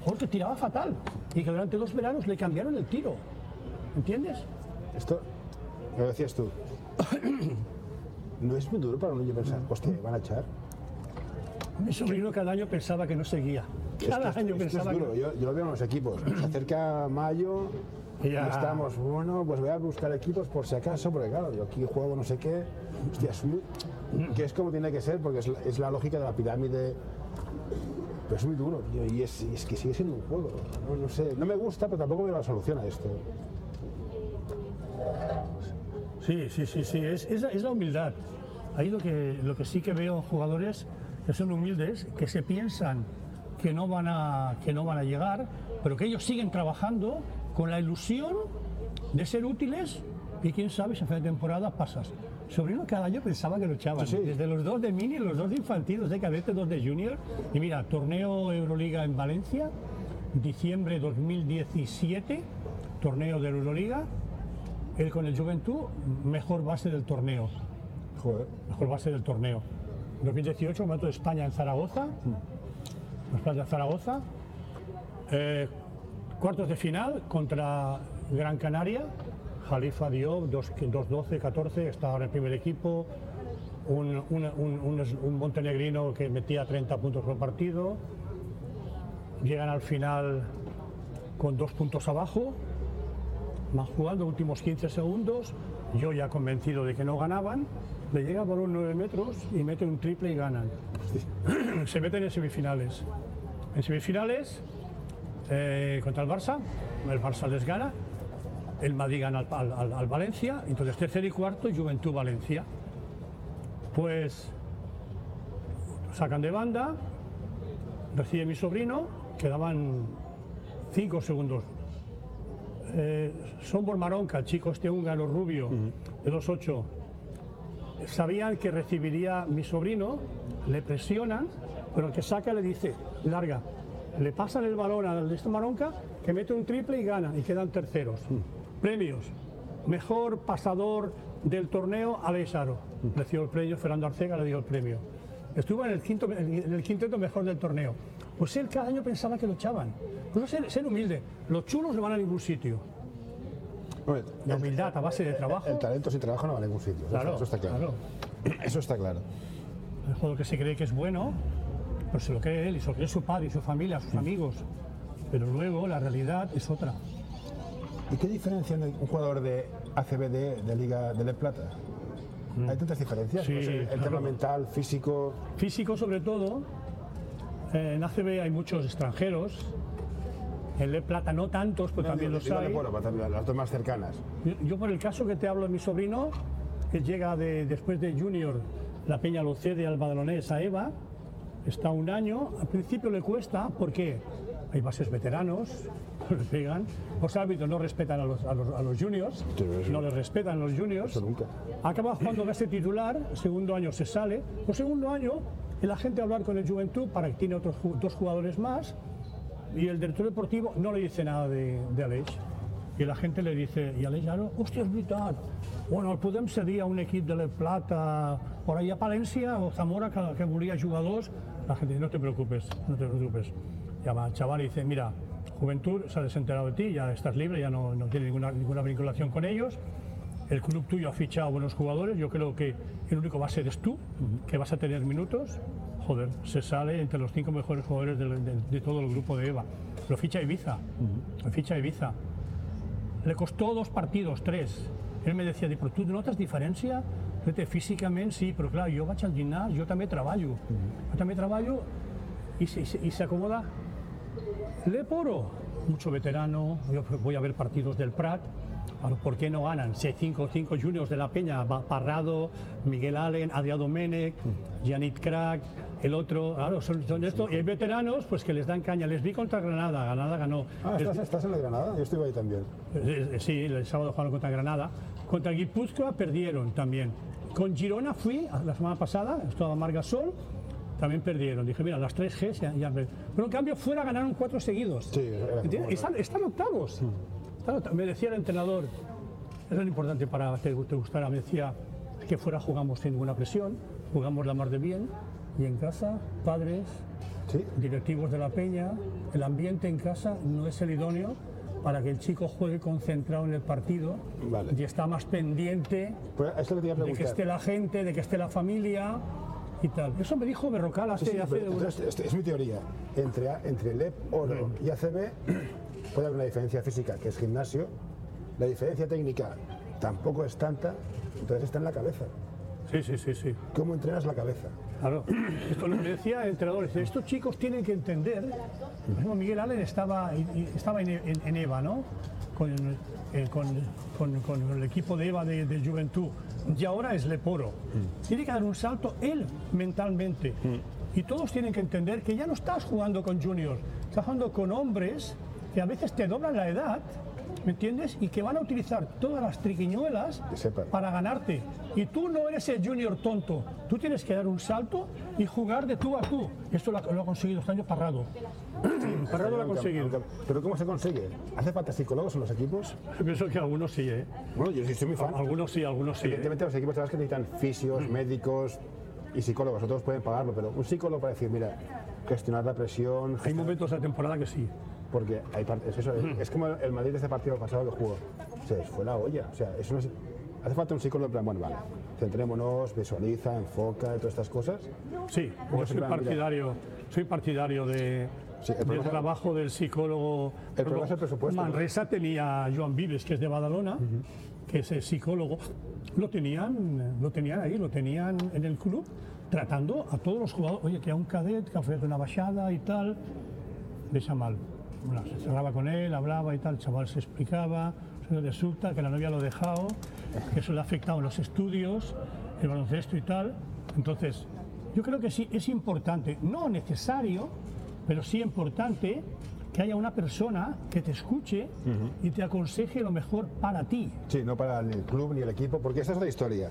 Porque tiraba fatal y que durante dos veranos le cambiaron el tiro. ¿Entiendes? Esto, lo decías tú. No es muy duro para un niño pensar, hostia, ¿me van a echar. Mi sobrino cada año pensaba que no seguía. Cada es- año esto es pensaba duro. que... Yo, yo lo veo en los equipos. Se acerca mayo y Ya. estamos, bueno, pues voy a buscar equipos por si acaso, porque claro, yo aquí juego no sé qué. Hostia, es muy- que es como tiene que ser, porque es, la- es la lógica de la pirámide. Pero es muy duro, tío, y es, y es que sigue siendo un juego. No, no sé, no me gusta, pero tampoco veo la solución a esto. Sí, sí, sí, sí, es, es, la- es la humildad. Ahí lo que, lo que sí que veo jugadores que son humildes, que se piensan que no, van a, que no van a llegar, pero que ellos siguen trabajando con la ilusión de ser útiles y quién sabe si a fin de temporada pasas. Sobrino cada año pensaba que lo echaban, Sí, desde los dos de mini, los dos de infantil, los de cadete, dos de junior. Y mira, torneo Euroliga en Valencia, diciembre 2017, torneo de Euroliga, él con el Juventud, mejor base del torneo. Joder. Mejor base del torneo. 2018, Campeonato de España en Zaragoza. Plazas de Zaragoza. Eh, cuartos de final contra Gran Canaria. Jalifa Diop, 2-12, 14, está ahora en el primer equipo. un, un- un- un- montenegrino que metía 30 puntos por partido, llegan al final con dos puntos abajo, van jugando últimos 15 segundos, yo ya convencido de que no ganaban, le llega el balón 9 metros y mete un triple y ganan. Se meten en semifinales. En semifinales, eh, contra el Barça, el Barça les gana, el Madrid gana al, al- al- al Valencia, entonces tercer y cuarto, Juventud Valencia. Pues sacan de banda, recibe mi sobrino, quedaban 5 segundos. Eh, Sombor Maronca, el chico este húngaro rubio, de 2'8, sabían que recibiría mi sobrino, le presionan, pero el que saca le dice, larga. Le pasan el balón al de este Maronca, que mete un triple y gana, y quedan terceros. Premios. Mejor pasador del torneo, Alex Aro. Recibió el premio, Fernando Arcega le dio el premio. Estuvo en el, quinto, en el quinteto mejor del torneo. Pues él cada año pensaba que lo echaban. Pues ser, ser humilde. Los chulos no van a ningún sitio. La humildad a base de trabajo. el talento sin trabajo no va a ningún sitio. Eso, Claro, está, eso está claro. claro. Eso está claro. El juego que se cree que es bueno, pues se lo cree él y se lo cree su padre y su familia, sus amigos. Pero luego la realidad es otra. ¿Y qué diferencia en un jugador de ACB de, de Liga de Le Plata? ¿Hay tantas diferencias? Mm. Sí, Pues el, el claro. tema mental, físico. Físico sobre todo, en ACB hay muchos extranjeros, en Le Plata no tantos, pero también los Digo, hay. Bueno, las dos más cercanas. Yo, yo por el caso que te hablo de mi sobrino, él llega de, después de Junior, la Peña lo cede al Badalonés a Eva, está un año, al principio le cuesta, porque hay bases veteranos, le pegan, los árbitros no respetan a los, a los, a los juniors, Sí, no les respetan a los juniors, nunca. acaba jugando base titular, segundo año se sale, o segundo año la gente a hablar con el Juventud para que tiene otros dos jugadores más, y el director deportivo no le dice nada de, de Aleix. I la gent li dice, i Aleix ara, hòstia, és veritat, bueno, el podem cedir a un equip de la Plata, por ahí a Palència o Zamora que, que volia jugadors. La gente dice, no te preocupes, no te preocupes. Llama al chaval y dice, mira, Juventud se ha desenterado de ti, ya estás libre, ya no, no tiene ninguna, ninguna vinculación con ellos. El club tuyo ha fichado buenos jugadores, yo creo que el único va a ser es tú, que vas a tener minutos. Joder, se sale entre los cinco mejores jugadores de, todo el grupo de EVA. Lo ficha Ibiza, lo ficha Ibiza. Le costó dos partidos, tres. Él me decía, però tu notes diferència? Fíjate, físicament sí, però clar, jo vaig al gimnàs, jo també treballo. Jo també treballo i, se- i, se- y se acomoda. Le Poro, mucho veterano, yo voy a ver partidos del Prat. ¿Por qué no ganan? Si hay cinco, cinco juniors de la Peña, Parrado, Miguel Allen, Adrián Domenech, Janit Crack, el otro, claro, son, son estos, y hay veteranos pues que les dan caña. Les vi contra Granada, Granada ganó. Ah, ¿estás, estás en la Granada? Yo estuve ahí también. eh, eh, Sí, el sábado jugaron contra Granada. Contra Guipúzcoa perdieron también. Con Girona fui a- la semana pasada, estaba Margasol, también perdieron. Dije, mira, las 3 G ya, ya per- Pero en cambio fuera ganaron cuatro seguidos. Sí, Están, están octavos. Están octavos. Me decía el entrenador, es lo importante para que te gustara, me decía que fuera jugamos sin ninguna presión, jugamos la mar de bien, y en casa, padres, Sí. directivos de la peña, el ambiente en casa no es el idóneo para que el chico juegue concentrado en el partido Vale. y está más pendiente Pues que de que esté la gente, de que esté la familia y tal. Eso me dijo Berrocal hace, Sí, sí, hace entonces, es mi teoría. Entre, entre LEP, Oro y ACB puede haber una diferencia física, que es gimnasio. La diferencia técnica tampoco es tanta, entonces está en la cabeza. Sí, sí, sí, sí. ¿Cómo entrenas la cabeza? Claro. Esto lo que decía el entrenador, dice, estos chicos tienen que entender, ejemplo, Miguel Allen estaba, estaba en, en- en EVA, ¿no? Con, eh, con, con- con el equipo de EVA de, de Juventud. Y ahora es Leporo. Tiene que dar un salto él mentalmente. Y todos tienen que entender que ya no estás jugando con juniors, estás jugando con hombres que a veces te doblan la edad, ¿me entiendes? Y que van a utilizar todas las triquiñuelas para ganarte. Y tú no eres el junior tonto. Tú tienes que dar un salto y jugar de tú a tú. Esto lo ha, lo ha conseguido este año Parrado. Parrado lo ha conseguido. Pero ¿cómo se consigue? ¿Hace falta psicólogos en los equipos? Pienso que algunos sí, ¿eh? Bueno, yo sí soy muy fan. Algunos sí, algunos sí. ¿eh? Evidentemente los equipos que necesitan fisios, médicos y psicólogos, otros pueden pagarlo, pero un psicólogo para decir, mira, gestionar la presión, Hay gestionar- momentos de la temporada que sí. Porque hay es eso, es como el Madrid de este partido pasado que jugó, se fue la olla, o sea, eso no es- hace falta un psicólogo en plan, bueno, vale, centrémonos, visualiza, enfoca, todas estas cosas. Sí, yo soy partidario, soy partidario de, Sí, el del trabajo del psicólogo. El problema es el presupuesto, ¿no? Manresa tenía a Joan Vives, que es de Badalona, que es el psicólogo. Lo tenían, lo tenían ahí, lo tenían en el club, tratando a todos los jugadores. Oye, que a un cadet que ha una bajada y tal, de mal. Bueno, se cerraba con él, hablaba y tal, el chaval se explicaba, resulta que la novia lo ha dejado, que eso le ha afectado en los estudios, el baloncesto y tal. Entonces, yo creo que sí, es importante, no necesario, pero sí importante que haya una persona que te escuche y te aconseje lo mejor para ti. Sí, no para el club ni el equipo, porque esta es la historia.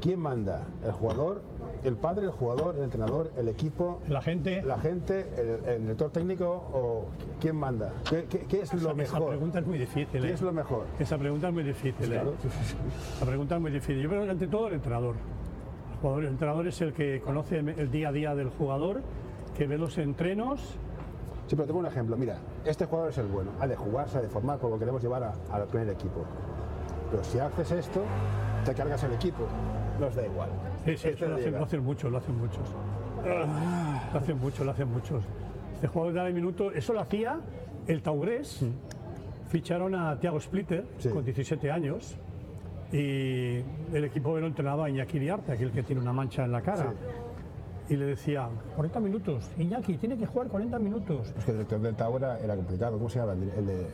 ¿Quién manda? ¿El jugador? ¿El padre, el jugador, el entrenador, el equipo? La gente, ¿La gente, el, el director técnico o quién manda? ¿Qué, qué- qué es lo esa mejor? pregunta es muy difícil. ¿Qué ¿eh? es lo mejor? Esa pregunta es muy difícil. ¿eh? La pregunta es muy difícil. Yo creo que ante todo el entrenador. El, jugador, el entrenador es el que conoce el día a día del jugador, que ve los entrenos. Sí, pero tengo un ejemplo. Mira, este jugador es el bueno. Ha de jugar, se ha de formar, lo queremos llevar al primer equipo. Pero si haces esto, te cargas el equipo. Nos da igual. Sí, sí, Este lo hacen, lo hacen lo hacen muchos. Lo hacen muchos, lo hacen muchos. Este jugador de minuto, eso lo hacía el Taurés. Ficharon a Thiago Splitter Sí. con 17 años y el equipo lo entrenaba a Iñaki Iriarte, aquel que tiene una mancha en la cara. Y le decía, 40 minutos, Iñaki, tiene que jugar 40 minutos. Es que el director del Tau era, era complicado. ¿Cómo se llama? El, el de-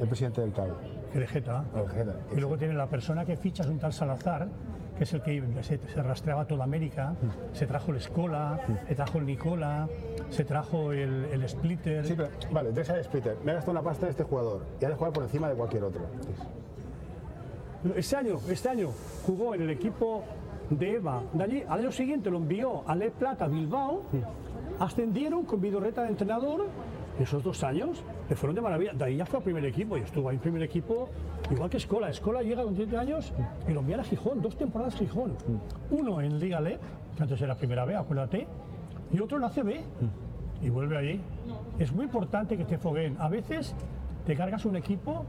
el presidente del Tau. Que de jeta. El Ojeda. Y luego tiene la persona que ficha, es un tal Salazar, que es el que se, se rastreaba toda América. Se trajo el Escola, se trajo el Nicola, se trajo el, el Splitter. Sí, pero, vale, entonces a Splitter. Me ha gastado una pasta este jugador y ha de jugar por encima de cualquier otro. Este año, este año jugó en el equipo de Eva. De allí, al año siguiente lo envió a Le Plata, Bilbao. Ascendieron con Vidorreta de entrenador. Esos dos años le fueron de maravilla. De ahí ya fue al primer equipo y estuvo ahí en primer equipo, igual que Escola. Escola llega con 7 años y lo envían a Gijón, dos temporadas Gijón. Uno en Liga LEP, que antes era primera B, acuérdate, y otro en la CB. Y vuelve allí. Es muy importante que te fogueen. A veces te cargas un equipo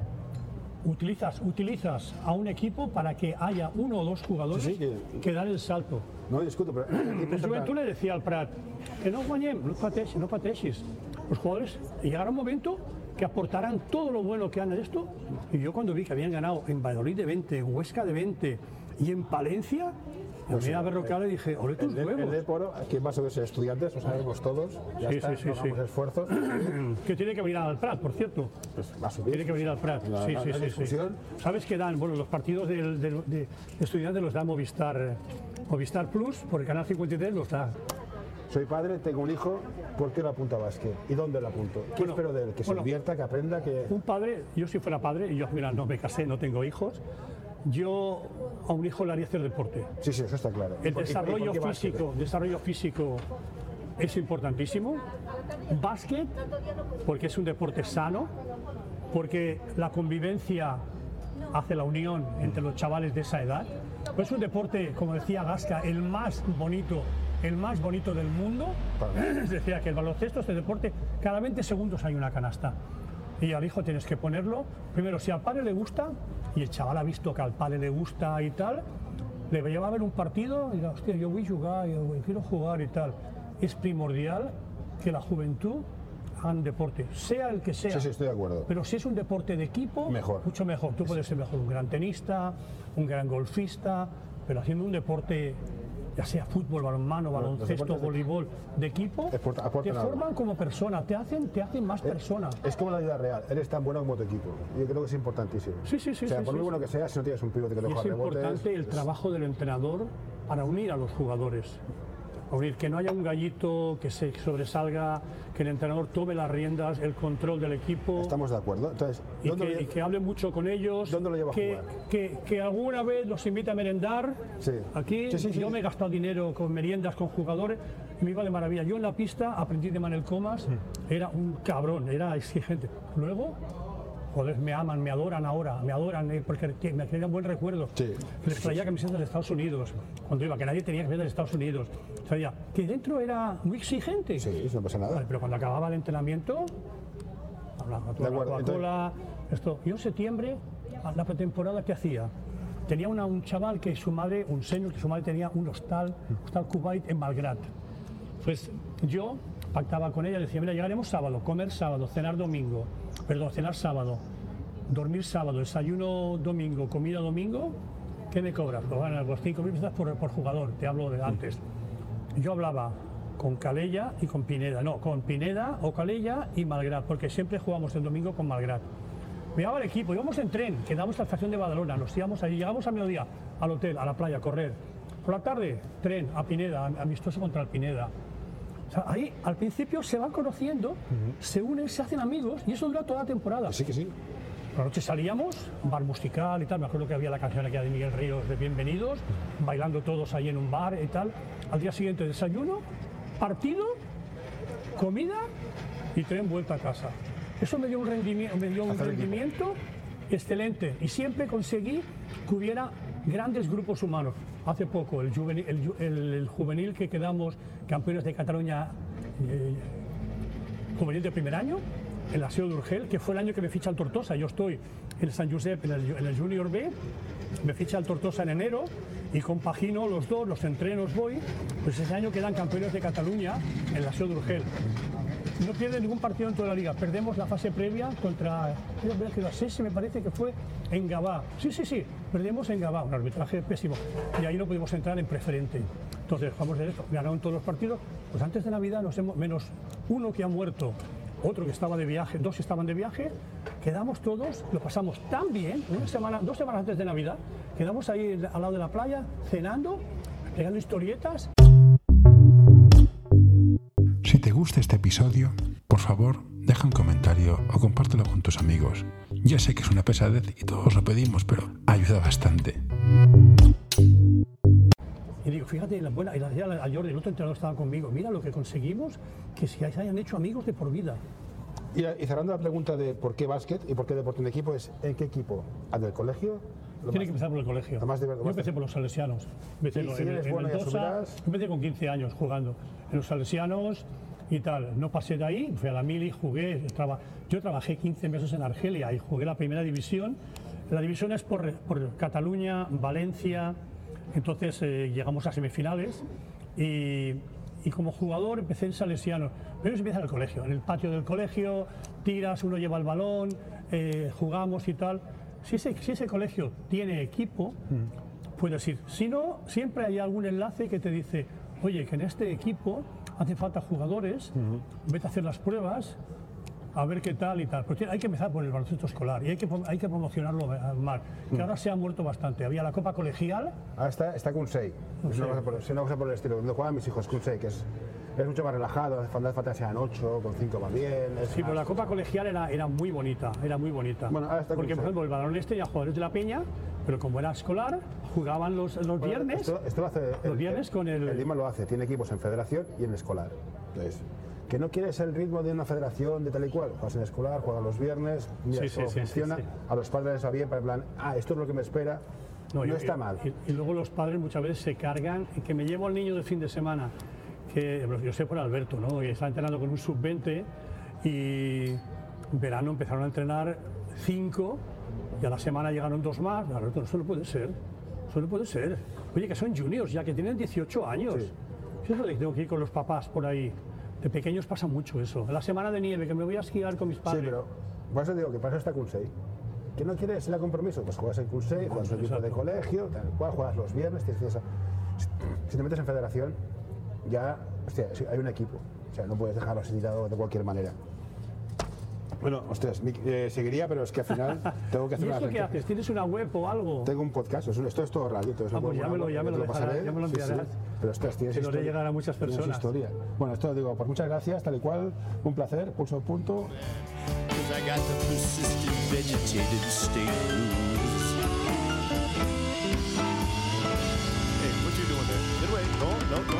utilizas, utilizas a un equipo para que haya uno o dos jugadores Sí, sí, que... que- dan el salto. No discuto, El está joventut le decía al Prat que no guanyem, no pateixis, no pateixis. Los jugadores llegará un momento que aportarán todo lo bueno que han en esto. Y yo cuando vi que habían ganado en Valladolid de 20, en Huesca de 20 y en Palencia, me sí, a Berrocal y dije, ole tus El el huevos. de Poro, aquí más o ser estudiantes, lo sabemos todos. Ya Sí, está, sí, sí, sí. esfuerzos. Que tiene que venir al Prat, por cierto. Pues va a subir. Tiene que venir al Prat. La- sí, la- sí, la sí, sí. ¿Sabes qué dan? Bueno, los partidos del- del- de, estudiantes los da Movistar, eh, Movistar Plus, por el canal 53 los da. Soy padre, tengo un hijo, ¿por qué lo apunto a básquet? ¿Y dónde lo apunto? ¿Qué Bueno, espero de él? Que se bueno. divierta, que aprenda, que... Un padre, yo si fuera padre, y yo mira, no me casé, no tengo hijos, yo a un hijo le haría hacer deporte. Sí, sí, eso está claro. ¿Y El desarrollo físico, desarrollo físico es importantísimo. Básquet, porque es un deporte sano, porque la convivencia hace la unión entre los chavales de esa edad. Pues es un deporte, como decía Gasca, el más bonito, el más bonito del mundo. Decía que el baloncesto, este deporte, cada 20 segundos hay una canasta. Y al hijo tienes que ponerlo, primero, si al padre le gusta, y el chaval ha visto que al padre le gusta y tal, le lleva a ver un partido y dirá, hostia, yo voy a jugar, yo quiero jugar y tal. Es primordial que la juventud hagan deporte, sea el que sea. Sí, sí, estoy de acuerdo. Pero si es un deporte de equipo, Mejor. mucho mejor. Tú puedes ser mejor un gran tenista, un gran golfista, pero haciendo un deporte, ya sea fútbol, balonmano, baloncesto, voleibol, de equipo, te algo. forman como persona, te hacen, te hacen más persona. Es como la vida real, eres tan bueno como tu equipo. Yo creo que es importantísimo. Sí, sí, sí, O sea, sí, por sí, muy bueno sí. que sea, si no tienes un pivote que te Y es rebotes... importante el trabajo del entrenador para unir a los jugadores. A unir, que no haya un gallito que se sobresalga, que el entrenador tome las riendas, el control del equipo. Estamos de acuerdo. Entonces, y ¿dónde que, lo lle- y que hable mucho con ellos. ¿Dónde lo lleva a que, jugar? que, que alguna vez los invite a merendar. Sí. Aquí Sí, sí, sí, yo me he gastado dinero con meriendas, con jugadores, y me iba de maravilla. Yo en la pista aprendí de Manel Comas, era un cabrón, era exigente. Luego, joder, me aman, me adoran ahora, me adoran, eh, porque me tienen buen recuerdo. Sí. Les traía camisetas de Estados Unidos, cuando iba, que nadie tenía camisetas de Estados Unidos. Traía, que dentro era muy exigente. Sí, eso no pasa nada. Vale, pero cuando acababa el entrenamiento, hablaba Coca-Cola, esto. Yo en septiembre, a la pretemporada que hacía, tenía una- un chaval que su madre, un señor que su madre tenía un hostal, hostal Kuwait en Malgrat. Pues yo pactaba con ella, decía, mira, llegaremos sábado, comer sábado, cenar domingo, perdón, cenar sábado, dormir sábado, desayuno domingo, comida domingo, ¿qué me cobras? Pues bueno, pues 5.000 pesos por, por jugador, te hablo de antes. Yo hablaba con Calella y con Pineda, no, con Pineda o Calella y Malgrat, porque siempre jugamos el domingo con Malgrat. Me llevaba el equipo, íbamos en tren, quedamos a la estación de Badalona, nos íbamos allí, llegamos a mediodía al hotel, a la playa, a correr. Por la tarde, tren a Pineda, amistoso contra el Pineda. Sea, ahí al principio se van conociendo, se unen, se hacen amigos y eso dura toda la temporada. Sí que sí. Por la noche salíamos, bar musical y tal. Me acuerdo que había la canción aquí de Miguel Ríos de Bienvenidos, bailando todos ahí en un bar y tal. Al día siguiente desayuno, partido, comida y tren vuelta a casa. Eso me dio un rendimiento, me dio un rendimiento excelente y siempre conseguí que hubiera grandes grupos humanos. Hace poco, el juvenil, el ju- el- el juvenil que quedamos campeones de Cataluña eh, juvenil de primer año, en la SEO de Urgel, que fue el año que me ficha el Tortosa. Yo estoy en el San Josep, en el, el Junior B, me ficha el Tortosa en enero y compagino los dos, los entrenos voy. Pues ese año quedan campeones de Cataluña en la SEO de Urgel. No pierde ningún partido en toda la liga. Perdemos la fase previa contra Bélgica. Sí, me parece que fue en Gabá. Sí, sí, sí. Perdemos en Gabá. Un arbitraje pésimo. Y ahí no pudimos entrar en preferente. Entonces, vamos a ver esto. Ganaron todos los partidos. Pues antes de Navidad nos hemos, menos uno que ha muerto, otro que estaba de viaje, dos que estaban de viaje, quedamos todos, lo pasamos tan bien, una semana, dos semanas antes de Navidad, quedamos ahí al lado de la playa, cenando, pegando historietas Si te gusta este episodio, por favor, deja un comentario o compártelo con tus amigos. Ya sé que es una pesadez y todos lo pedimos, pero ayuda bastante. Y digo, fíjate, la buena, y decía a Jordi, el otro entrenador estaba conmigo, mira lo que conseguimos, que se hayan hecho amigos de por vida. Y, y cerrando la pregunta de por qué básquet y por qué deporte en equipo, es ¿en qué equipo? ¿Al del colegio? Tiene que empezar por el colegio. lo más Yo empecé por los salesianos. Empecé Y en- si en- bueno, Mendoza. empecé con 15 años jugando en los salesianos y tal. No pasé de ahí, fui a la mili, jugué. traba- yo trabajé 15 meses en Argelia y jugué la primera división. La división es por, por Cataluña, Valencia. Entonces eh, llegamos a semifinales y, y como jugador empecé en salesianos. Pero se empieza en el colegio, en el patio del colegio, tiras, uno lleva el balón, eh, jugamos y tal. Si ese, si ese colegio tiene equipo, puedes ir. Si no, siempre hay algún enlace que te dice, oye, que en este equipo hace falta jugadores, vete a hacer las pruebas, a ver qué tal y tal. Pero hay que empezar por el baloncesto escolar y hay que, hay que promocionarlo eh, más, que ahora se ha muerto bastante. Había la Copa Colegial, Ahora está, está Kunsei. Es una cosa por, es una cosa por el estilo. Donde juegan mis hijos Kunsei, que es, es mucho más relajado. Falta que sean 8, con 5 más bien. Sí, pero la Copa Colegial era, era muy bonita, era muy bonita. Bueno, ahora está Porque, por ejemplo, el baloncesto tenía jugadores de la Peña, pero como era escolar, jugaban los, los Bueno, viernes. Esto, esto lo hace. Los viernes con el- El Lima lo hace. Tiene equipos en federación y en escolar. Entonces, que no quieres el ritmo de una federación de tal y cual. Juegas en escolar, juegas los viernes. Mira, Sí, eso sí, funciona. sí. A los padres les va bien para el plan. Ah, esto es lo que me espera. No, está mal. Y, y luego los padres muchas veces se cargan y que me llevo al niño de fin de semana, que yo sé por Alberto, ¿no? Que está entrenando con un sub-20 y en verano empezaron a entrenar cinco y a la semana llegaron dos más. Alberto, eso no puede ser, eso no puede ser. Oye, que son juniors ya, que tienen 18 años. Sí. Eso es lo que tengo que ir con los papás por ahí. De pequeños pasa mucho eso. La semana de nieve, que me voy a esquiar con mis Sí, padres. pero por eso digo que eso está Kunsei. ¿Que no quieres ir a compromiso? Pues juegas en Kunsei, juegas en equipo de colegio, tal cual, juegas los viernes. tienes esa- Si te metes en federación, ya hostia, sí, hay un equipo. O sea, no puedes dejarlo así tirado de cualquier manera. Bueno, ostras, mi- eh, seguiría, pero es que al final tengo que hacer ¿Y una esto qué haces? ¿Tienes una web o algo? Tengo un podcast, es un- esto es todo radio. Todo eso Ah, pues ya me lo- ya me lo pasaré. ya me lo Sí, sí. enviarás. Pero ostras, tienes lo historia. llegar a muchas personas. historia. Bueno, esto digo, pues muchas gracias, tal y cual. Un placer, pulso punto.